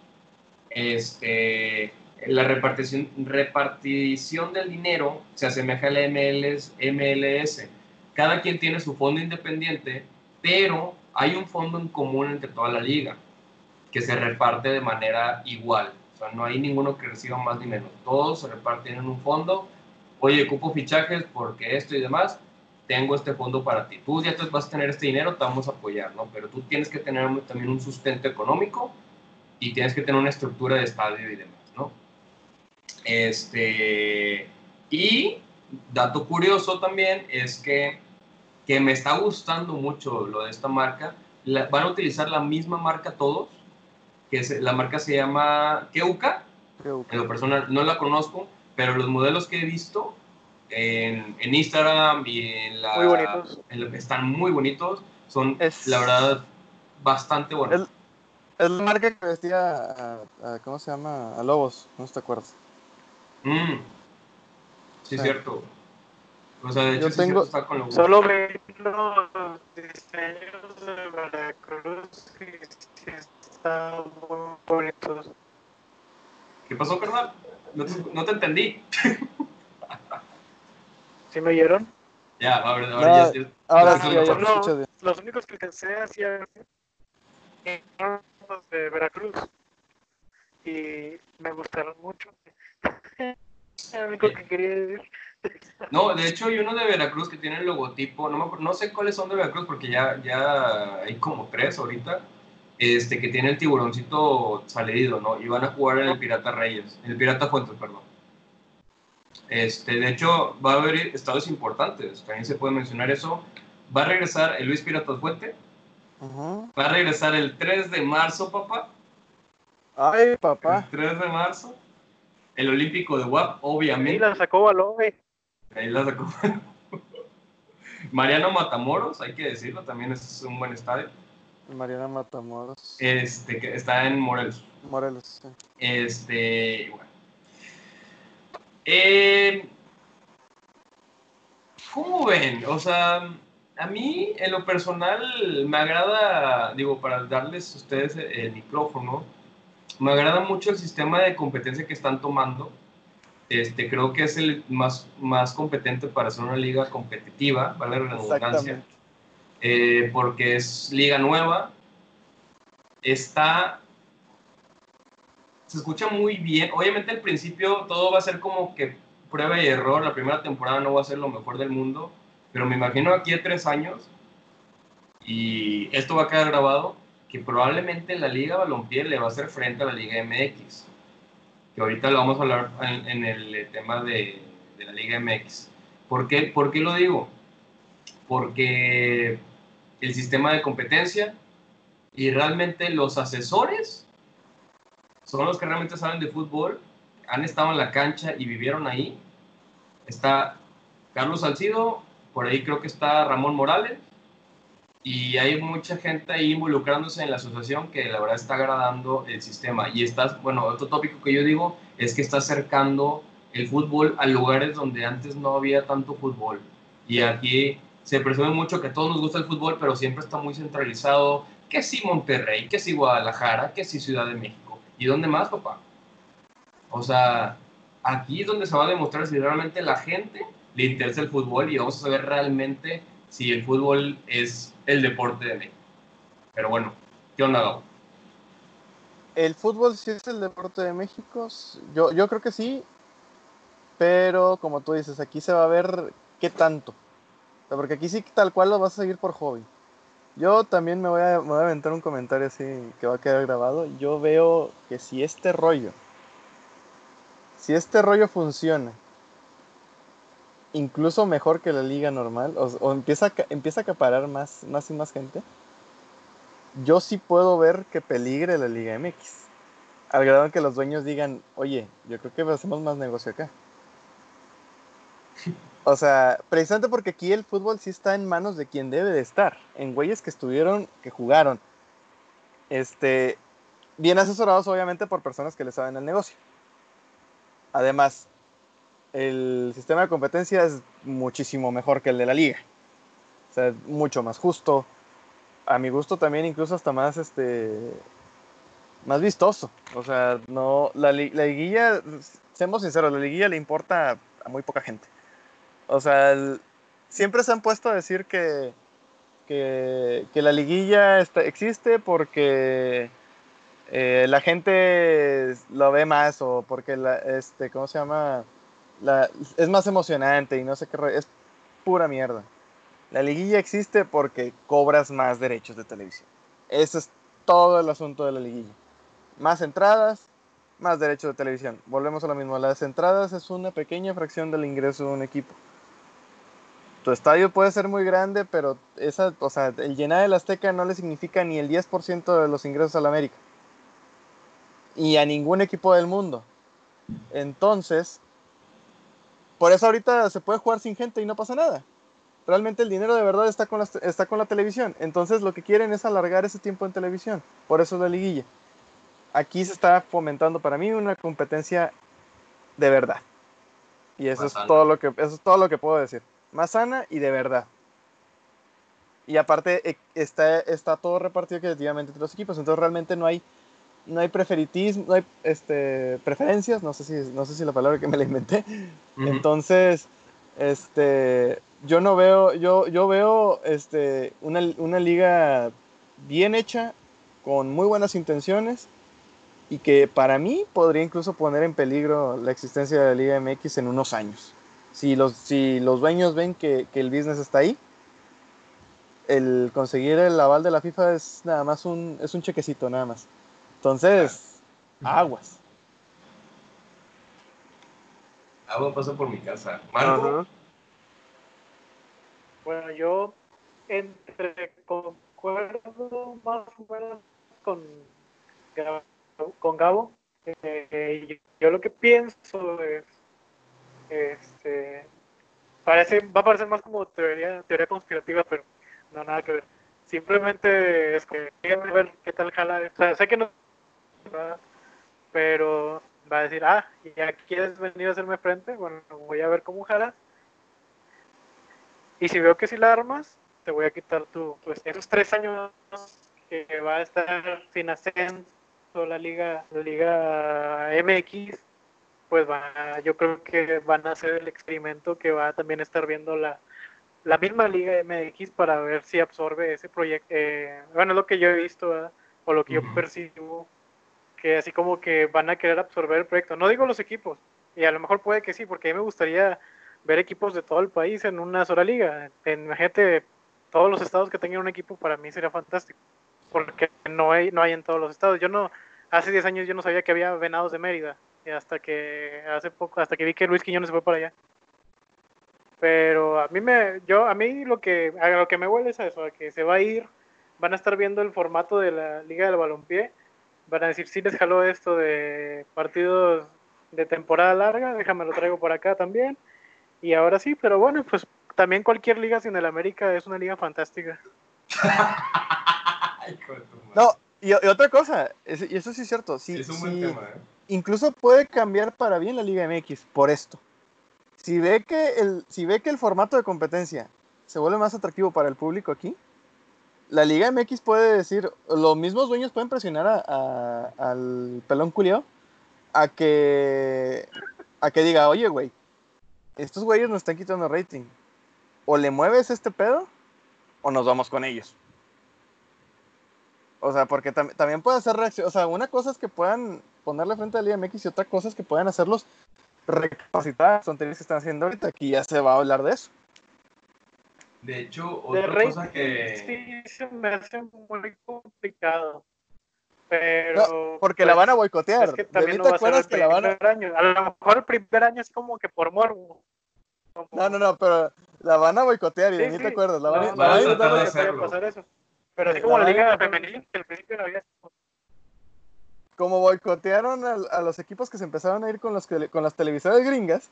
Este, la repartición, repartición del dinero se asemeja a la MLS, MLS. Cada quien tiene su fondo independiente, pero hay un fondo en común entre toda la liga que se reparte de manera igual. O sea, no hay ninguno que reciba más ni menos. Todos se reparten en un fondo. Oye, ocupo fichajes porque esto y demás. Tengo este fondo para ti. Tú ya te vas a tener este dinero, te vamos a apoyar, ¿no? Pero tú tienes que tener también un sustento económico y tienes que tener una estructura de estadio y demás, ¿no? Este, y dato curioso también es que, que me está gustando mucho lo de esta marca. La- van a utilizar la misma marca todos, que es- la marca se llama Keuka. Que- En lo personal no la conozco, pero los modelos que he visto en, en Instagram y en la... Muy bonitos. en están muy bonitos. Son, Es- la verdad, bastante buenos. Es- Es la marca que vestía a, a- ¿cómo se llama? A Lobos, no te acuerdas. Mm. Sí, Sí. cierto. O sea, de hecho, Yo sí, tengo- está con los... Solo vi los diseños de Veracruz y sí están muy bonitos. ¿Qué pasó, carnal? No te, no te entendí. ¿Sí me oyeron? Ya, ahora, ahora No, ya, ya- Ahora sí, se ya, me ya bien. Los únicos que alcancé hacía eran los de Veracruz y me gustaron mucho. Es lo único que quería decir. No, de hecho hay uno de Veracruz que tiene el logotipo, no, no sé cuáles son de Veracruz porque ya, ya hay como tres ahorita, este, que tiene el tiburoncito salido, ¿no? Y van a jugar en el Pirata Reyes, en el Pirata Fuentes, perdón. Este, de hecho, va a haber estados importantes, también se puede mencionar eso. Va a regresar el Luis Pirata Fuente. Va a regresar el 3 de marzo, papá. Ay, papá. El 3 de marzo. El Olímpico de WAP, obviamente. Ahí la sacó Baloy. Ahí la sacó. Mariano Matamoros, hay que decirlo, también es un buen estadio. Mariano Matamoros. Este, que está en Morelos. Morelos, sí. Este, bueno. Eh, ¿Cómo ven? O sea, a mí en lo personal me agrada, digo, para darles a ustedes el micrófono, me agrada mucho el sistema de competencia que están tomando. Este, creo que es el más, más competente para ser una liga competitiva, vale la redundancia. Eh, porque es liga nueva, está se escucha muy bien. Obviamente al principio todo va a ser como que prueba y error. La primera temporada no va a ser lo mejor del mundo, pero me imagino aquí a tres años y esto va a quedar grabado que probablemente la Liga Balompié le va a hacer frente a la Liga MX. Que ahorita lo vamos a hablar en, el tema de, la Liga MX. ¿Por qué, ¿Por qué lo digo? Porque el sistema de competencia y realmente los asesores son los que realmente saben de fútbol, han estado en la cancha y vivieron ahí. Está Carlos Salcido, por ahí creo que está Ramón Morales, y hay mucha gente ahí involucrándose en la asociación que la verdad está agradando el sistema. Y está, bueno, otro tópico que yo digo es que está acercando el fútbol a lugares donde antes no había tanto fútbol. Y aquí se presume mucho que a todos nos gusta el fútbol, pero siempre está muy centralizado, que si Monterrey, que si Guadalajara, que si Ciudad de México. ¿Y dónde más, papá? O sea, aquí es donde se va a demostrar si realmente la gente le interesa el fútbol y vamos a saber realmente si el fútbol es el deporte de México. Pero bueno, ¿qué onda, Gabo? El fútbol sí es el deporte de México. Yo, yo creo que sí. Pero como tú dices, aquí se va a ver qué tanto. porque aquí sí tal cual lo vas a seguir por hobby. Yo también me voy, a, me voy a aventar un comentario así que va a quedar grabado. Yo veo que si este rollo, si este rollo funciona, incluso mejor que la liga normal, o, empieza, a, empieza a acaparar más, más y más gente, yo sí puedo ver que peligre la Liga MX. Al grado en que los dueños digan, oye, yo creo que hacemos más negocio acá. O sea, precisamente porque aquí el fútbol sí está en manos de quien debe de estar, en güeyes que estuvieron, que jugaron. Este, bien asesorados obviamente por personas que le saben el negocio. Además, el sistema de competencia es muchísimo mejor que el de la liga. O sea, es mucho más justo. A mi gusto también incluso hasta más este más vistoso. O sea, no la, la liguilla, seamos sinceros, la liguilla le importa a muy poca gente. O sea, siempre se han puesto a decir que, que, la liguilla existe porque eh, la gente lo ve más o porque, la, este, ¿cómo se llama? Es más emocionante y no sé qué, es pura mierda. La liguilla existe porque cobras más derechos de televisión. Ese es todo el asunto de la liguilla. Más entradas, más derechos de televisión. Volvemos a lo mismo. Las entradas es una pequeña fracción del ingreso de un equipo tu estadio puede ser muy grande, pero esa, o sea, el llenar el Azteca no le significa ni el 10% de los ingresos a la América. Y a ningún equipo del mundo. Entonces, por eso ahorita se puede jugar sin gente y no pasa nada. Realmente el dinero de verdad está con, la, está con la televisión. Entonces lo que quieren es alargar ese tiempo en televisión. Por eso es la liguilla. Aquí se está fomentando para mí una competencia de verdad. Y eso es todo lo que eso es todo lo que puedo decir más sana y de verdad. Y aparte eh, está, está todo repartido equitativamente entre los equipos, entonces realmente no hay no hay preferitismo, no hay este, preferencias, no sé si no sé si la palabra que me la inventé. Entonces, este yo no veo yo yo veo este una, una liga bien hecha con muy buenas intenciones y que para mí podría incluso poner en peligro la existencia de la Liga MX en unos años Si los, si los dueños ven que, que el business está ahí, el conseguir el aval de la FIFA es nada más un, es un chequecito, nada más. Entonces, aguas. Agua pasa por mi casa. Marco, Ajá. Bueno, yo entre concuerdo más o menos con Gabo, con Gabo. Eh, yo, yo lo que pienso es, este, parece, va a parecer más como teoría, teoría conspirativa, pero no nada que ver. Simplemente es que déjame ver qué tal jala. O sea, sé que no, pero va a decir, ah, ya quieres venir a hacerme frente, bueno, voy a ver cómo jalas. Y si veo que si la armas, te voy a quitar tu, pues esos tres años que va a estar sin ascenso la liga, la liga MX, pues va, yo creo que van a hacer el experimento que va a también estar viendo la, la misma liga MX para ver si absorbe ese proyecto. eh, bueno, es lo que yo he visto, ¿verdad? o lo que yo percibo, que así como que van a querer absorber el proyecto. No digo los equipos, y a lo mejor puede que sí, porque a mí me gustaría ver equipos de todo el país en una sola liga. En, imagínate, todos los estados que tengan un equipo, para mí sería fantástico, porque no hay, no hay en todos los estados. Yo no, hace 10 años yo no sabía que había venados de Mérida, hasta que hace poco, hasta que vi que Luis Quiñones se fue para allá. Pero a mí me, yo, a mí lo que, lo que me huele es a eso, a que se va a ir, van a estar viendo el formato de la Liga del Balompié, van a decir, sí les jaló esto de partidos de temporada larga, déjame lo traigo por acá también, y ahora sí, pero bueno, pues también cualquier liga sin el América es una liga fantástica. No, y, y otra cosa, es- y eso sí es cierto, sí, es un buen sí, tema, ¿eh? incluso puede cambiar para bien la Liga MX por esto. Si ve que el, si ve que el formato de competencia se vuelve más atractivo para el público aquí, la Liga MX puede decir, los mismos dueños pueden presionar a- al pelón culiao a que, a que diga, oye, güey, estos güeyes nos están quitando rating. O le mueves este pedo o nos vamos con ellos. O sea, porque tam- también puede hacer reacción. O sea, una cosa es que puedan ponerle frente a la Liga MX y otra cosa es que puedan hacerlos recapacitar las tonterías que están haciendo ahorita. Aquí ya se va a hablar de eso. De hecho, De otra rating cosa que... sí se me hace muy complicado, pero... Porque la pues, van a boicotear. Es que ¿De también no te acuerdas que la van a.? año. A lo mejor el primer año es como que por morbo. Como- No, no, no, pero la van a boicotear y de Sí, mí sí. te acuerdas. La van, No, no, la van a tratar de hacerlo. pasar eso. Pero así La como la van a liga femenil, que al principio no había. Como boicotearon a, a los equipos que se empezaron a ir con, los, que- con las televisoras gringas,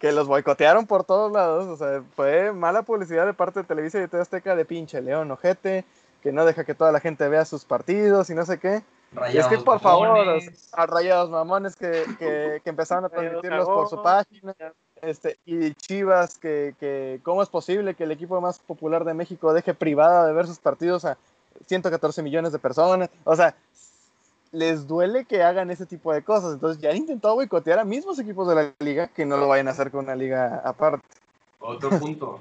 que los boicotearon por todos lados. O sea, fue mala publicidad de parte de Televisa y de TV Azteca de pinche León Ojete, que no deja que toda la gente vea sus partidos y no sé qué. Y es Rayados que por favor, a rayados mamones que, que, que empezaron a transmitirlos por su página. Este, y Chivas, que, que cómo es posible que el equipo más popular de México deje privada de ver sus partidos a 114 millones de personas. O sea, les duele que hagan ese tipo de cosas. Entonces ya han intentado boicotear a mismos equipos de la liga que no lo vayan a hacer con una liga aparte. Otro punto.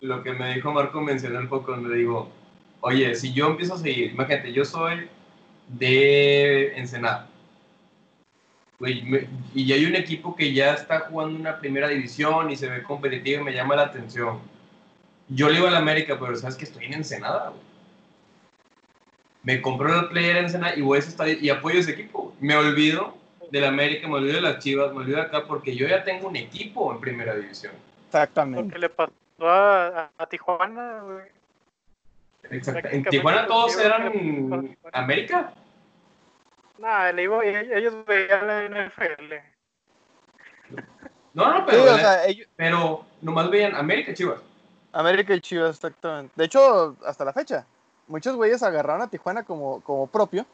Lo que me dijo Marco mencionó un poco donde digo, oye, si yo empiezo a seguir, imagínate, yo soy de Ensenada. Y hay un equipo que ya está jugando una primera división y se ve competitivo y me llama la atención. Yo le iba a la América, pero sabes que estoy en Ensenada, güey. Me compró el player en Ensenada y voy a ese estadio y apoyo ese equipo. Me olvido de la América, me olvido de las Chivas, me olvido de acá porque yo ya tengo un equipo en primera división. Lo Exactamente. que le pasó a, a- a Tijuana, güey. Exacto. En Tijuana todos eran. América. Nah, le iba, ellos veían la NFL. No, no, Sí, pero, o sea, ellos- pero nomás veían América Chivas. América y Chivas, exactamente. De hecho, hasta la fecha, muchos güeyes agarraron a Tijuana como, como propio,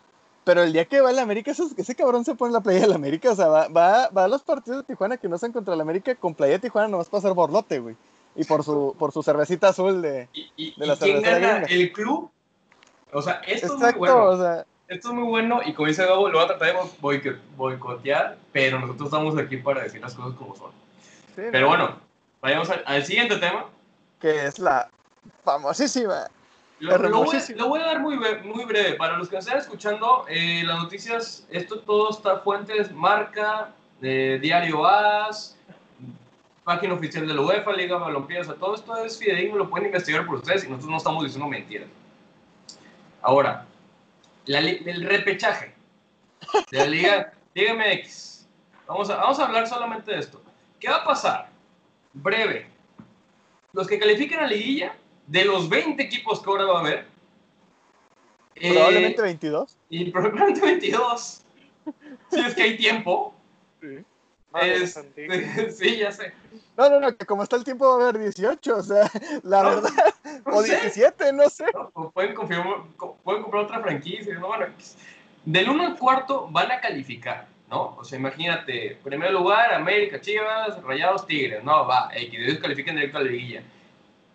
pero el día que va el América, esos- ese cabrón se pone la playa del América, o sea, va, va, va a los partidos de Tijuana que no sean contra el América con playa de Tijuana nomás para hacer borlote, güey. Y por su, por su cervecita azul de... ¿Y, y- De y la quién gana? El club. O sea, esto es muy bueno. o sea, Esto es muy bueno y como dice Gabo, lo va a tratar de boico- boicotear, pero nosotros estamos aquí para decir las cosas como son. sí, Pero bueno, vayamos al, al siguiente tema. que es la famosísima. Lo, lo voy, Hermosísimo. lo voy a dar muy, muy breve. Para los que están escuchando, eh, las noticias, esto todo está fuentes, marca, de Diario AS, página oficial de la UEFA, Liga Balompié, o sea, todo esto es fidedigno, lo pueden investigar por ustedes y nosotros no estamos diciendo mentiras. Ahora, la el repechaje de la Liga, Liga MX. Vamos a, vamos a hablar solamente de esto. ¿Qué va a pasar? Breve. Los que califiquen a liguilla, de los 20 equipos que ahora va a haber. Probablemente 22. Y probablemente 22. si es que hay tiempo. Sí. sí, ya sé. No, no, no, que como está el tiempo va a haber 18, o sea, la verdad. o 17, no sé. pueden, pueden comprar otra franquicia, ¿no? Bueno, del 1 al cuarto van a calificar, ¿no? O sea, imagínate, primer lugar, América, Chivas, Rayados, Tigres, no, va, que ellos califiquen directo a la liguilla.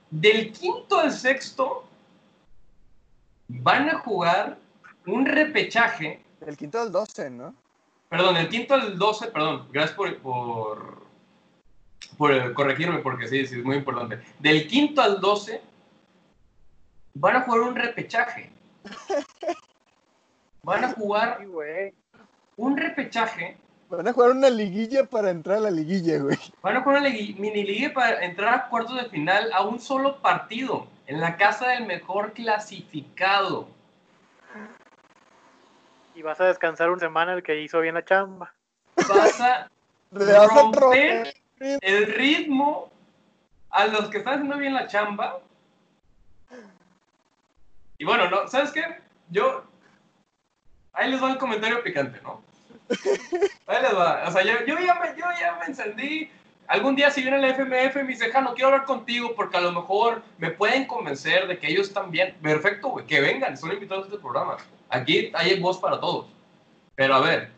Del quinto al sexto van a jugar un repechaje. Del quinto al 12, ¿no? Perdón, el quinto al 12, perdón, gracias por, por, por corregirme porque sí, sí, es muy importante. Del quinto al 12 van a jugar un repechaje. Van a jugar un repechaje. Van a jugar una liguilla para entrar a la liguilla, güey. Van a jugar una mini liguilla para entrar a cuartos de final a un solo partido en la casa del mejor clasificado y vas a descansar una semana el que hizo bien la chamba. Vas a romper el ritmo a los que están haciendo bien la chamba. Y bueno, no, ¿sabes qué? Yo. Ahí les va el comentario picante, ¿no? Ahí les va. O sea, yo, ya, me, yo ya me encendí. Algún día si viene el FMF y me dice, no quiero hablar contigo porque a lo mejor me pueden convencer de que ellos están bien. Perfecto, güey, que vengan, son invitados a este programa. Aquí hay voz para todos. Pero a ver,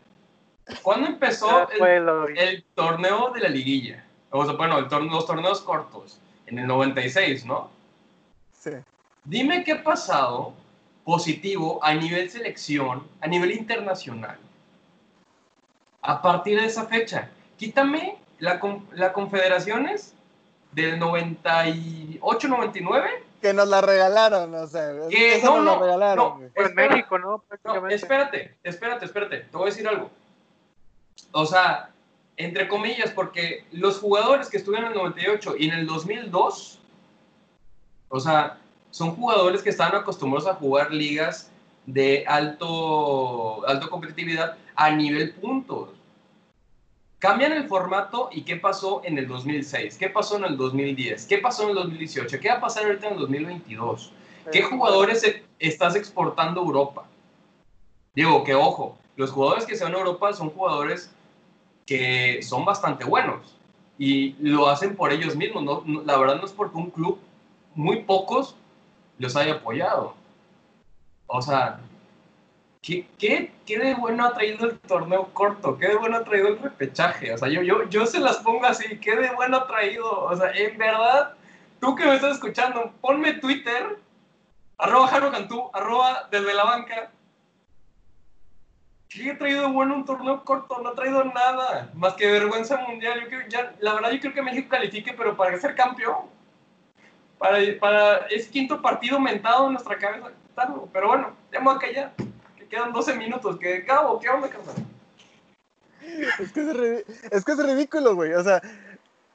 ¿cuándo empezó el, torneo de la liguilla? O sea, bueno, los torneos cortos, en el 96, ¿no? Sí. Dime qué ha pasado positivo a nivel selección, a nivel internacional, a partir de esa fecha. Quítame la, la Confederaciones del 98-99 que nos la regalaron, o sea, que no, no, regalaron. No, en México, ¿no? Espérate, espérate, espérate, te voy a decir algo. O sea, entre comillas, porque los jugadores que estuvieron en el 98 y en el 2002, o sea, son jugadores que estaban acostumbrados a jugar ligas de alto, alto competitividad a nivel puntos. Cambian el formato y qué pasó en el 2006, qué pasó en el 2010, qué pasó en el 2018, qué va a pasar ahorita en el 2022, qué jugadores estás exportando a Europa. Digo, que ojo, los jugadores que se van a Europa son jugadores que son bastante buenos y lo hacen por ellos mismos. No, la verdad no es porque un club, muy pocos, los haya apoyado. O sea, ¿Qué, qué, qué, de bueno ha traído el torneo corto? ¿Qué de bueno ha traído el repechaje? O sea, yo, yo, yo se las pongo así, ¿qué de bueno ha traído? O sea, en verdad, tú que me estás escuchando, ponme Twitter, arroba Jaro Cantú, arroba desde la banca. ¿Qué ha traído bueno un torneo corto? No ha traído nada, más que vergüenza mundial. Yo creo, ya, la verdad, yo creo que México califique, pero para ser campeón. Para, para ese quinto partido mentado en nuestra cabeza. Pero bueno, ya me voy a callar quedan 12 minutos. ¿Qué cabo? ¿Qué onda, carnal? Es que es, que es ridículo, güey. O sea,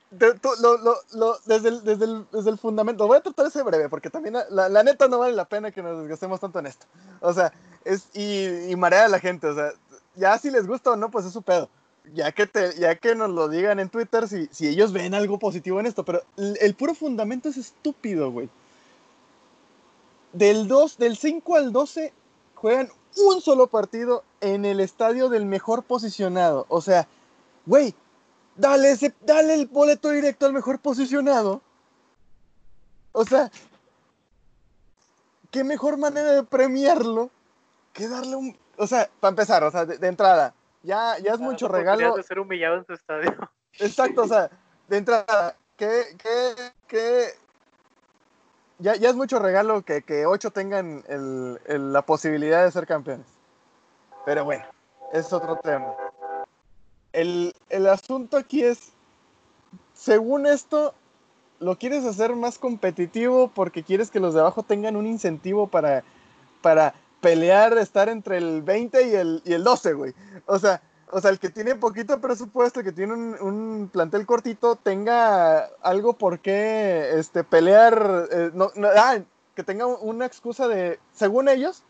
desde, el, desde, el, desde, el, fundamento, voy a tratar de ser breve, porque también la, la, neta no vale la pena que nos desgastemos tanto en esto. O sea, es, y, y marea a la gente, o sea, ya si les gusta o no, pues es su pedo. Ya que, ya que nos lo digan en Twitter si, si ellos ven algo positivo en esto, pero el, el puro fundamento es estúpido, güey. Del, 2, del 5 al 12 juegan un solo partido en el estadio del mejor posicionado. O sea, güey, dale, ese, dale el boleto directo al mejor posicionado. O sea, qué mejor manera de premiarlo que darle un. O sea, para empezar, o sea, de, entrada, ya, ya es mucho regalo. de ser humillado en su estadio. Exacto, o sea, de entrada, qué, qué, qué, ya, es mucho regalo que, que ocho tengan la posibilidad de ser campeones. Pero bueno, es otro tema. El, asunto aquí es, según esto, lo quieres hacer más competitivo porque quieres que los de abajo tengan un incentivo para, para pelear, estar entre el 20 y el, y el 12, güey. O sea, o sea, el que tiene poquito presupuesto, el que tiene un, un plantel cortito, tenga algo por qué este, pelear, eh, no, no, ah, que tenga una excusa de, según ellos,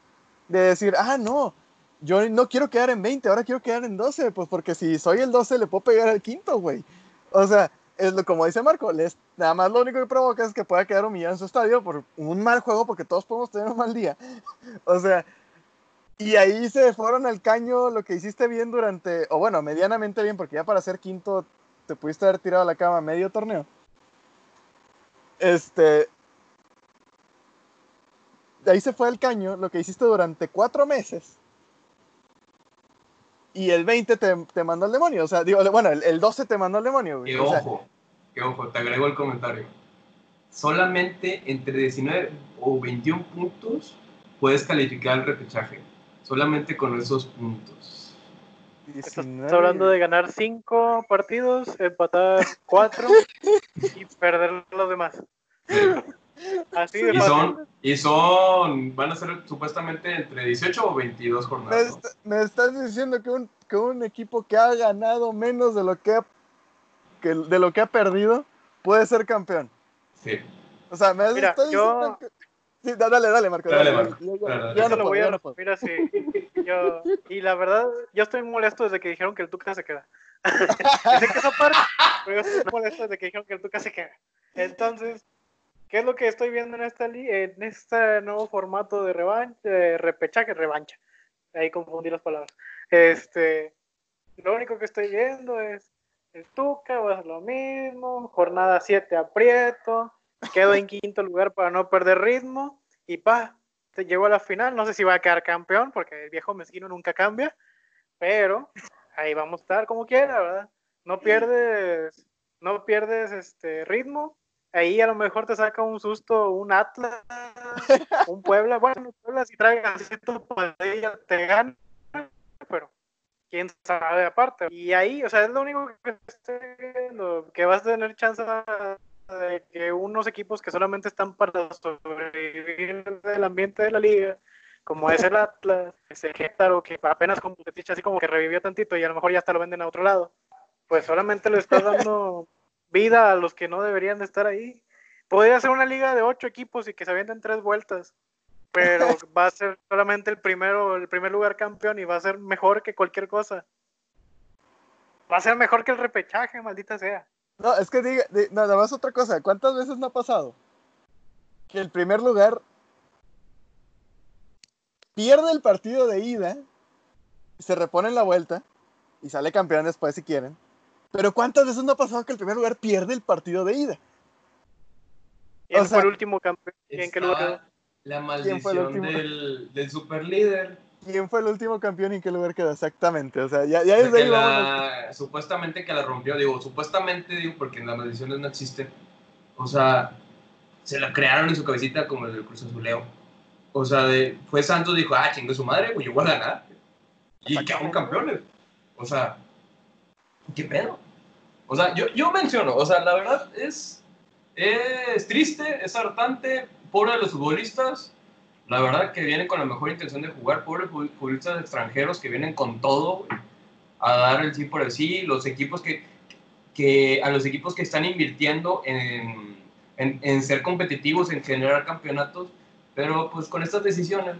de decir, ah, no, yo no quiero quedar en 20, ahora quiero quedar en 12, pues porque si soy el 12 le puedo pegar al quinto, güey. O sea, es lo como dice Marco, les, nada más lo único que provoca es que pueda quedar humillado en su estadio por un mal juego, porque todos podemos tener un mal día. o sea, y ahí se fueron al caño lo que hiciste bien durante, o bueno, medianamente bien, porque ya para ser quinto te pudiste haber tirado a la cama medio torneo. Este. Ahí se fue al caño lo que hiciste durante cuatro meses. Y el 20 te, te mandó al demonio. O sea, digo, bueno, el, el 12 te mandó al demonio. güey. Que O sea, ojo, que ojo, te agrego el comentario. Solamente entre 19 o 21 puntos puedes calificar el repechaje. Solamente con esos puntos. Estás 19. hablando de ganar cinco partidos, empatar cuatro y perder los demás. Así de Y fácil. son, y son, van a ser supuestamente entre 18 o 22 Me, jornadas. me estás diciendo que un, que un equipo que ha ganado menos de lo que ha, que de lo que ha perdido puede ser campeón. Sí. O sea, me Mira, estás yo- diciendo que... Sí, da- dale, dale, Marco. Dale, dale, Marco. Ya- ya- Dale, no Eso lo voy a resumir así. Yo, y la verdad, yo estoy molesto desde que dijeron que el Tuca se queda. sé que esa parte, pero yo estoy molesto desde que dijeron que el Tuca se queda. Entonces, ¿qué es lo que estoy viendo en esta li- en este nuevo formato de revancha, de repechaje, revancha? Ahí confundí las palabras. Este, lo único que estoy viendo es el Tuca, va a hacer lo mismo, jornada 7 aprieto, quedo en quinto lugar para no perder ritmo y pa, llegó a la final, no sé si va a quedar campeón porque el viejo mezquino nunca cambia, pero ahí vamos a estar como quiera, ¿verdad? No pierdes, no pierdes este ritmo, ahí a lo mejor te saca un susto un Atlas, un Puebla, bueno, Puebla si trae a Padilla te gana, pero quién sabe aparte. Y ahí, o sea, es lo único que estoy viendo, que vas a tener chance de que unos equipos que solamente están para sobrevivir del ambiente de la liga, como es el Atlas, ese Querétaro, que apenas con Bucetich así como que revivió tantito y a lo mejor ya hasta lo venden a otro lado, pues solamente le estás dando vida a los que no deberían de estar ahí. Podría ser una liga de ocho equipos y que se avienten tres vueltas, pero va a ser solamente el primero, el primer lugar campeón y va a ser mejor que cualquier cosa. Va a ser mejor que el repechaje, maldita sea. No, es que diga, nada más otra cosa. ¿Cuántas veces no ha pasado? Que el primer lugar pierde el partido de ida, se repone en la vuelta y sale campeón después si quieren. Pero ¿cuántas veces no ha pasado que el primer lugar pierde el partido de ida? ¿Quién O sea, fue el último campeón? ¿Y en qué lugar la ¿Quién fue el maldición último? del, del super líder. ¿Quién fue el último campeón y en qué lugar quedó? Exactamente. O sea, ya, ya desde ahí la- supuestamente que la rompió, digo, supuestamente digo porque las maldiciones no existen. O sea, se la crearon en su cabecita como el del Cruz Azuleo. O sea, de, fue Santos dijo, ah, chingue su madre, pues yo voy a ganar. Y quedaron campeones. O sea, ¿qué pedo? O sea, yo, yo menciono, o sea, la verdad es, es triste, es hartante, pobre de los futbolistas. La verdad que vienen con la mejor intención de jugar, pobres fu- futbolistas extranjeros que vienen con todo a dar el sí por el sí. Los equipos que, que a los equipos que están invirtiendo en, en, en ser competitivos, en generar campeonatos, pero pues con estas decisiones.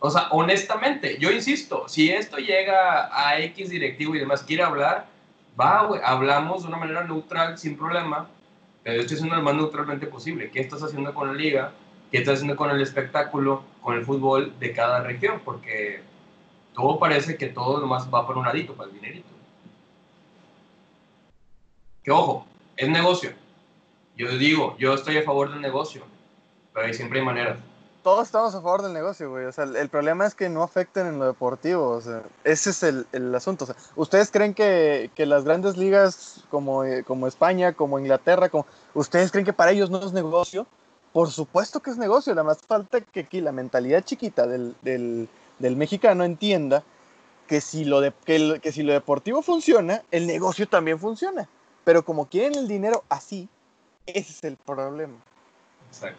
O sea, honestamente, yo insisto, si esto llega a X directivo y demás quiere hablar, va, güey, hablamos de una manera neutral, sin problema, pero esto es lo más neutralmente posible. ¿Qué estás haciendo con la liga? ¿Qué estás haciendo con el espectáculo, con el fútbol de cada región? Porque todo parece que todo nomás va por un ladito, para el dinerito. Que ojo, es negocio. Yo digo, yo estoy a favor del negocio, pero siempre hay maneras. Todos estamos a favor del negocio, güey. O sea, el, el problema es que no afecten en lo deportivo. O sea, ese es el, el asunto. O sea, ¿ustedes creen que, que las grandes ligas como, eh, como España, como Inglaterra, como, ¿ustedes creen que para ellos no es negocio? Por supuesto que es negocio. La más falta que aquí la mentalidad chiquita del, del, del mexicano entienda que si, lo de, que, el- que si lo deportivo funciona, el negocio también funciona. Pero como quieren el dinero así, ese es el problema.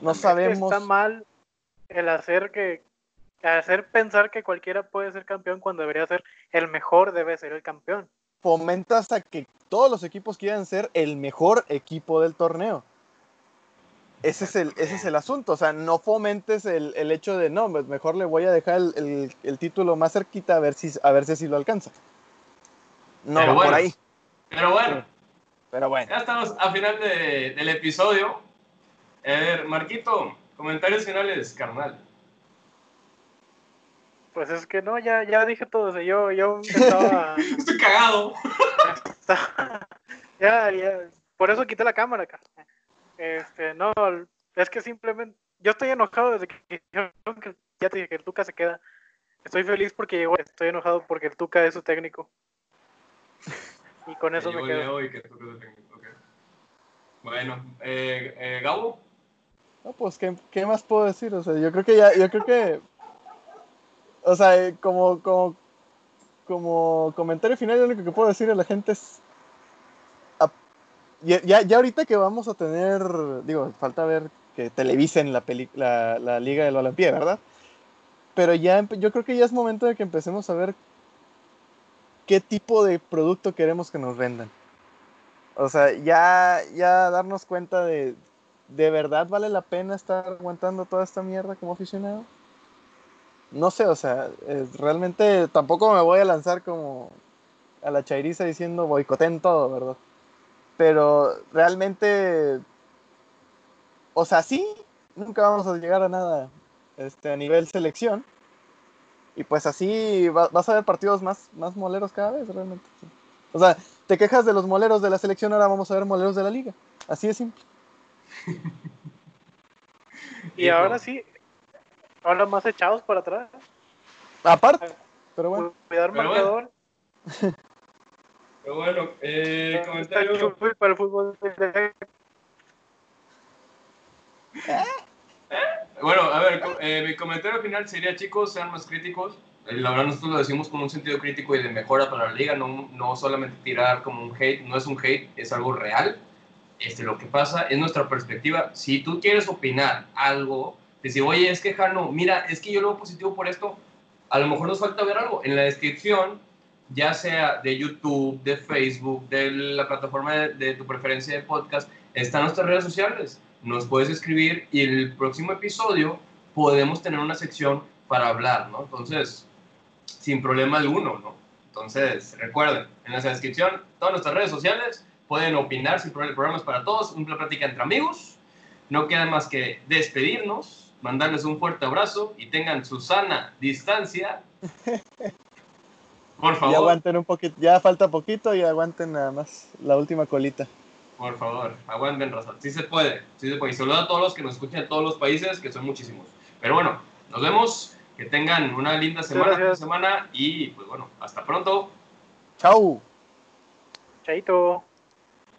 No sabemos. Está mal el hacer que hacer pensar que cualquiera puede ser campeón cuando debería ser el mejor debe ser el campeón. Fomentas a que todos los equipos quieran ser el mejor equipo del torneo. Ese es el, ese es el asunto, o sea, no fomentes el, el hecho de, no, pues mejor le voy a dejar el, el, el, título más cerquita a ver si, a ver si así lo alcanza. No, Pero va por bueno. ahí. Pero bueno, Pero bueno. ya estamos a final de- del episodio. A ver, Marquito, comentarios finales, carnal. Pues es que no, ya, ya dije todo. o sea, yo, yo estaba, Estoy cagado. ya, ya, por eso quité la cámara acá. Este, no, es que simplemente, yo estoy enojado desde que ya te dije que el Tuca se queda. Estoy feliz porque llegó, estoy enojado porque el Tuca es su técnico. Y con eso me yo quedo. y que tú. Bueno, eh, eh, Gabo, No, pues, ¿qué, qué más puedo decir? O sea, yo creo que ya, yo creo que, o sea, eh, como, como, como comentario final, lo único que puedo decir a la gente es, ya, ya, ya ahorita que vamos a tener, digo, falta ver que televisen la, peli- la, la Liga del Balompié, ¿verdad? Pero ya, yo creo que ya es momento de que empecemos a ver qué tipo de producto queremos que nos vendan. O sea, ya, ya darnos cuenta de, ¿de verdad vale la pena estar aguantando toda esta mierda como aficionado? No sé, o sea, eh, realmente tampoco me voy a lanzar como a la chairiza diciendo boicoteen todo, ¿verdad? Pero realmente, o sea, sí, nunca vamos a llegar a nada este, a nivel selección. Y pues así va- vas a ver partidos más, más moleros cada vez, realmente. sí. O sea, te quejas de los moleros de la selección, ahora vamos a ver moleros de la liga. Así de simple. Y Hijo. ahora sí, ahora más echados para atrás. Aparte, pero bueno. Cuidar marcador. pero bueno, eh, Está comentario, para el fútbol. bueno, a ver, eh, mi comentario final sería, chicos, sean más críticos. Eh, La verdad, nosotros lo decimos con un sentido crítico y de mejora para la liga, no, no solamente tirar como un hate, no es un hate, es algo real. Este, lo que pasa es nuestra perspectiva. Si tú quieres opinar algo, decir, oye, es que Jano, mira, es que yo lo veo positivo por esto, a lo mejor nos falta ver algo. En la descripción, ya sea de YouTube, de Facebook, de la plataforma de, tu preferencia de podcast, están nuestras redes sociales. Nos puedes escribir y en el próximo episodio podemos tener una sección para hablar, ¿no? Entonces, sin problema alguno, ¿no? Entonces, recuerden, en la descripción, todas nuestras redes sociales, pueden opinar sin problema, el programa es para todos, una plática entre amigos. No queda más que despedirnos, mandarles un fuerte abrazo y tengan su sana distancia. Por Y favor, aguanten un poquito, ya falta poquito y aguanten nada más la última colita. por favor, aguanten raza. Sí se puede, sí se puede. Y saludo a todos los que nos escuchan de todos los países, que son muchísimos. Pero bueno, nos vemos, que tengan una linda semana, fin de gracias. semana y pues bueno, hasta pronto. ¡Chao! Chaito.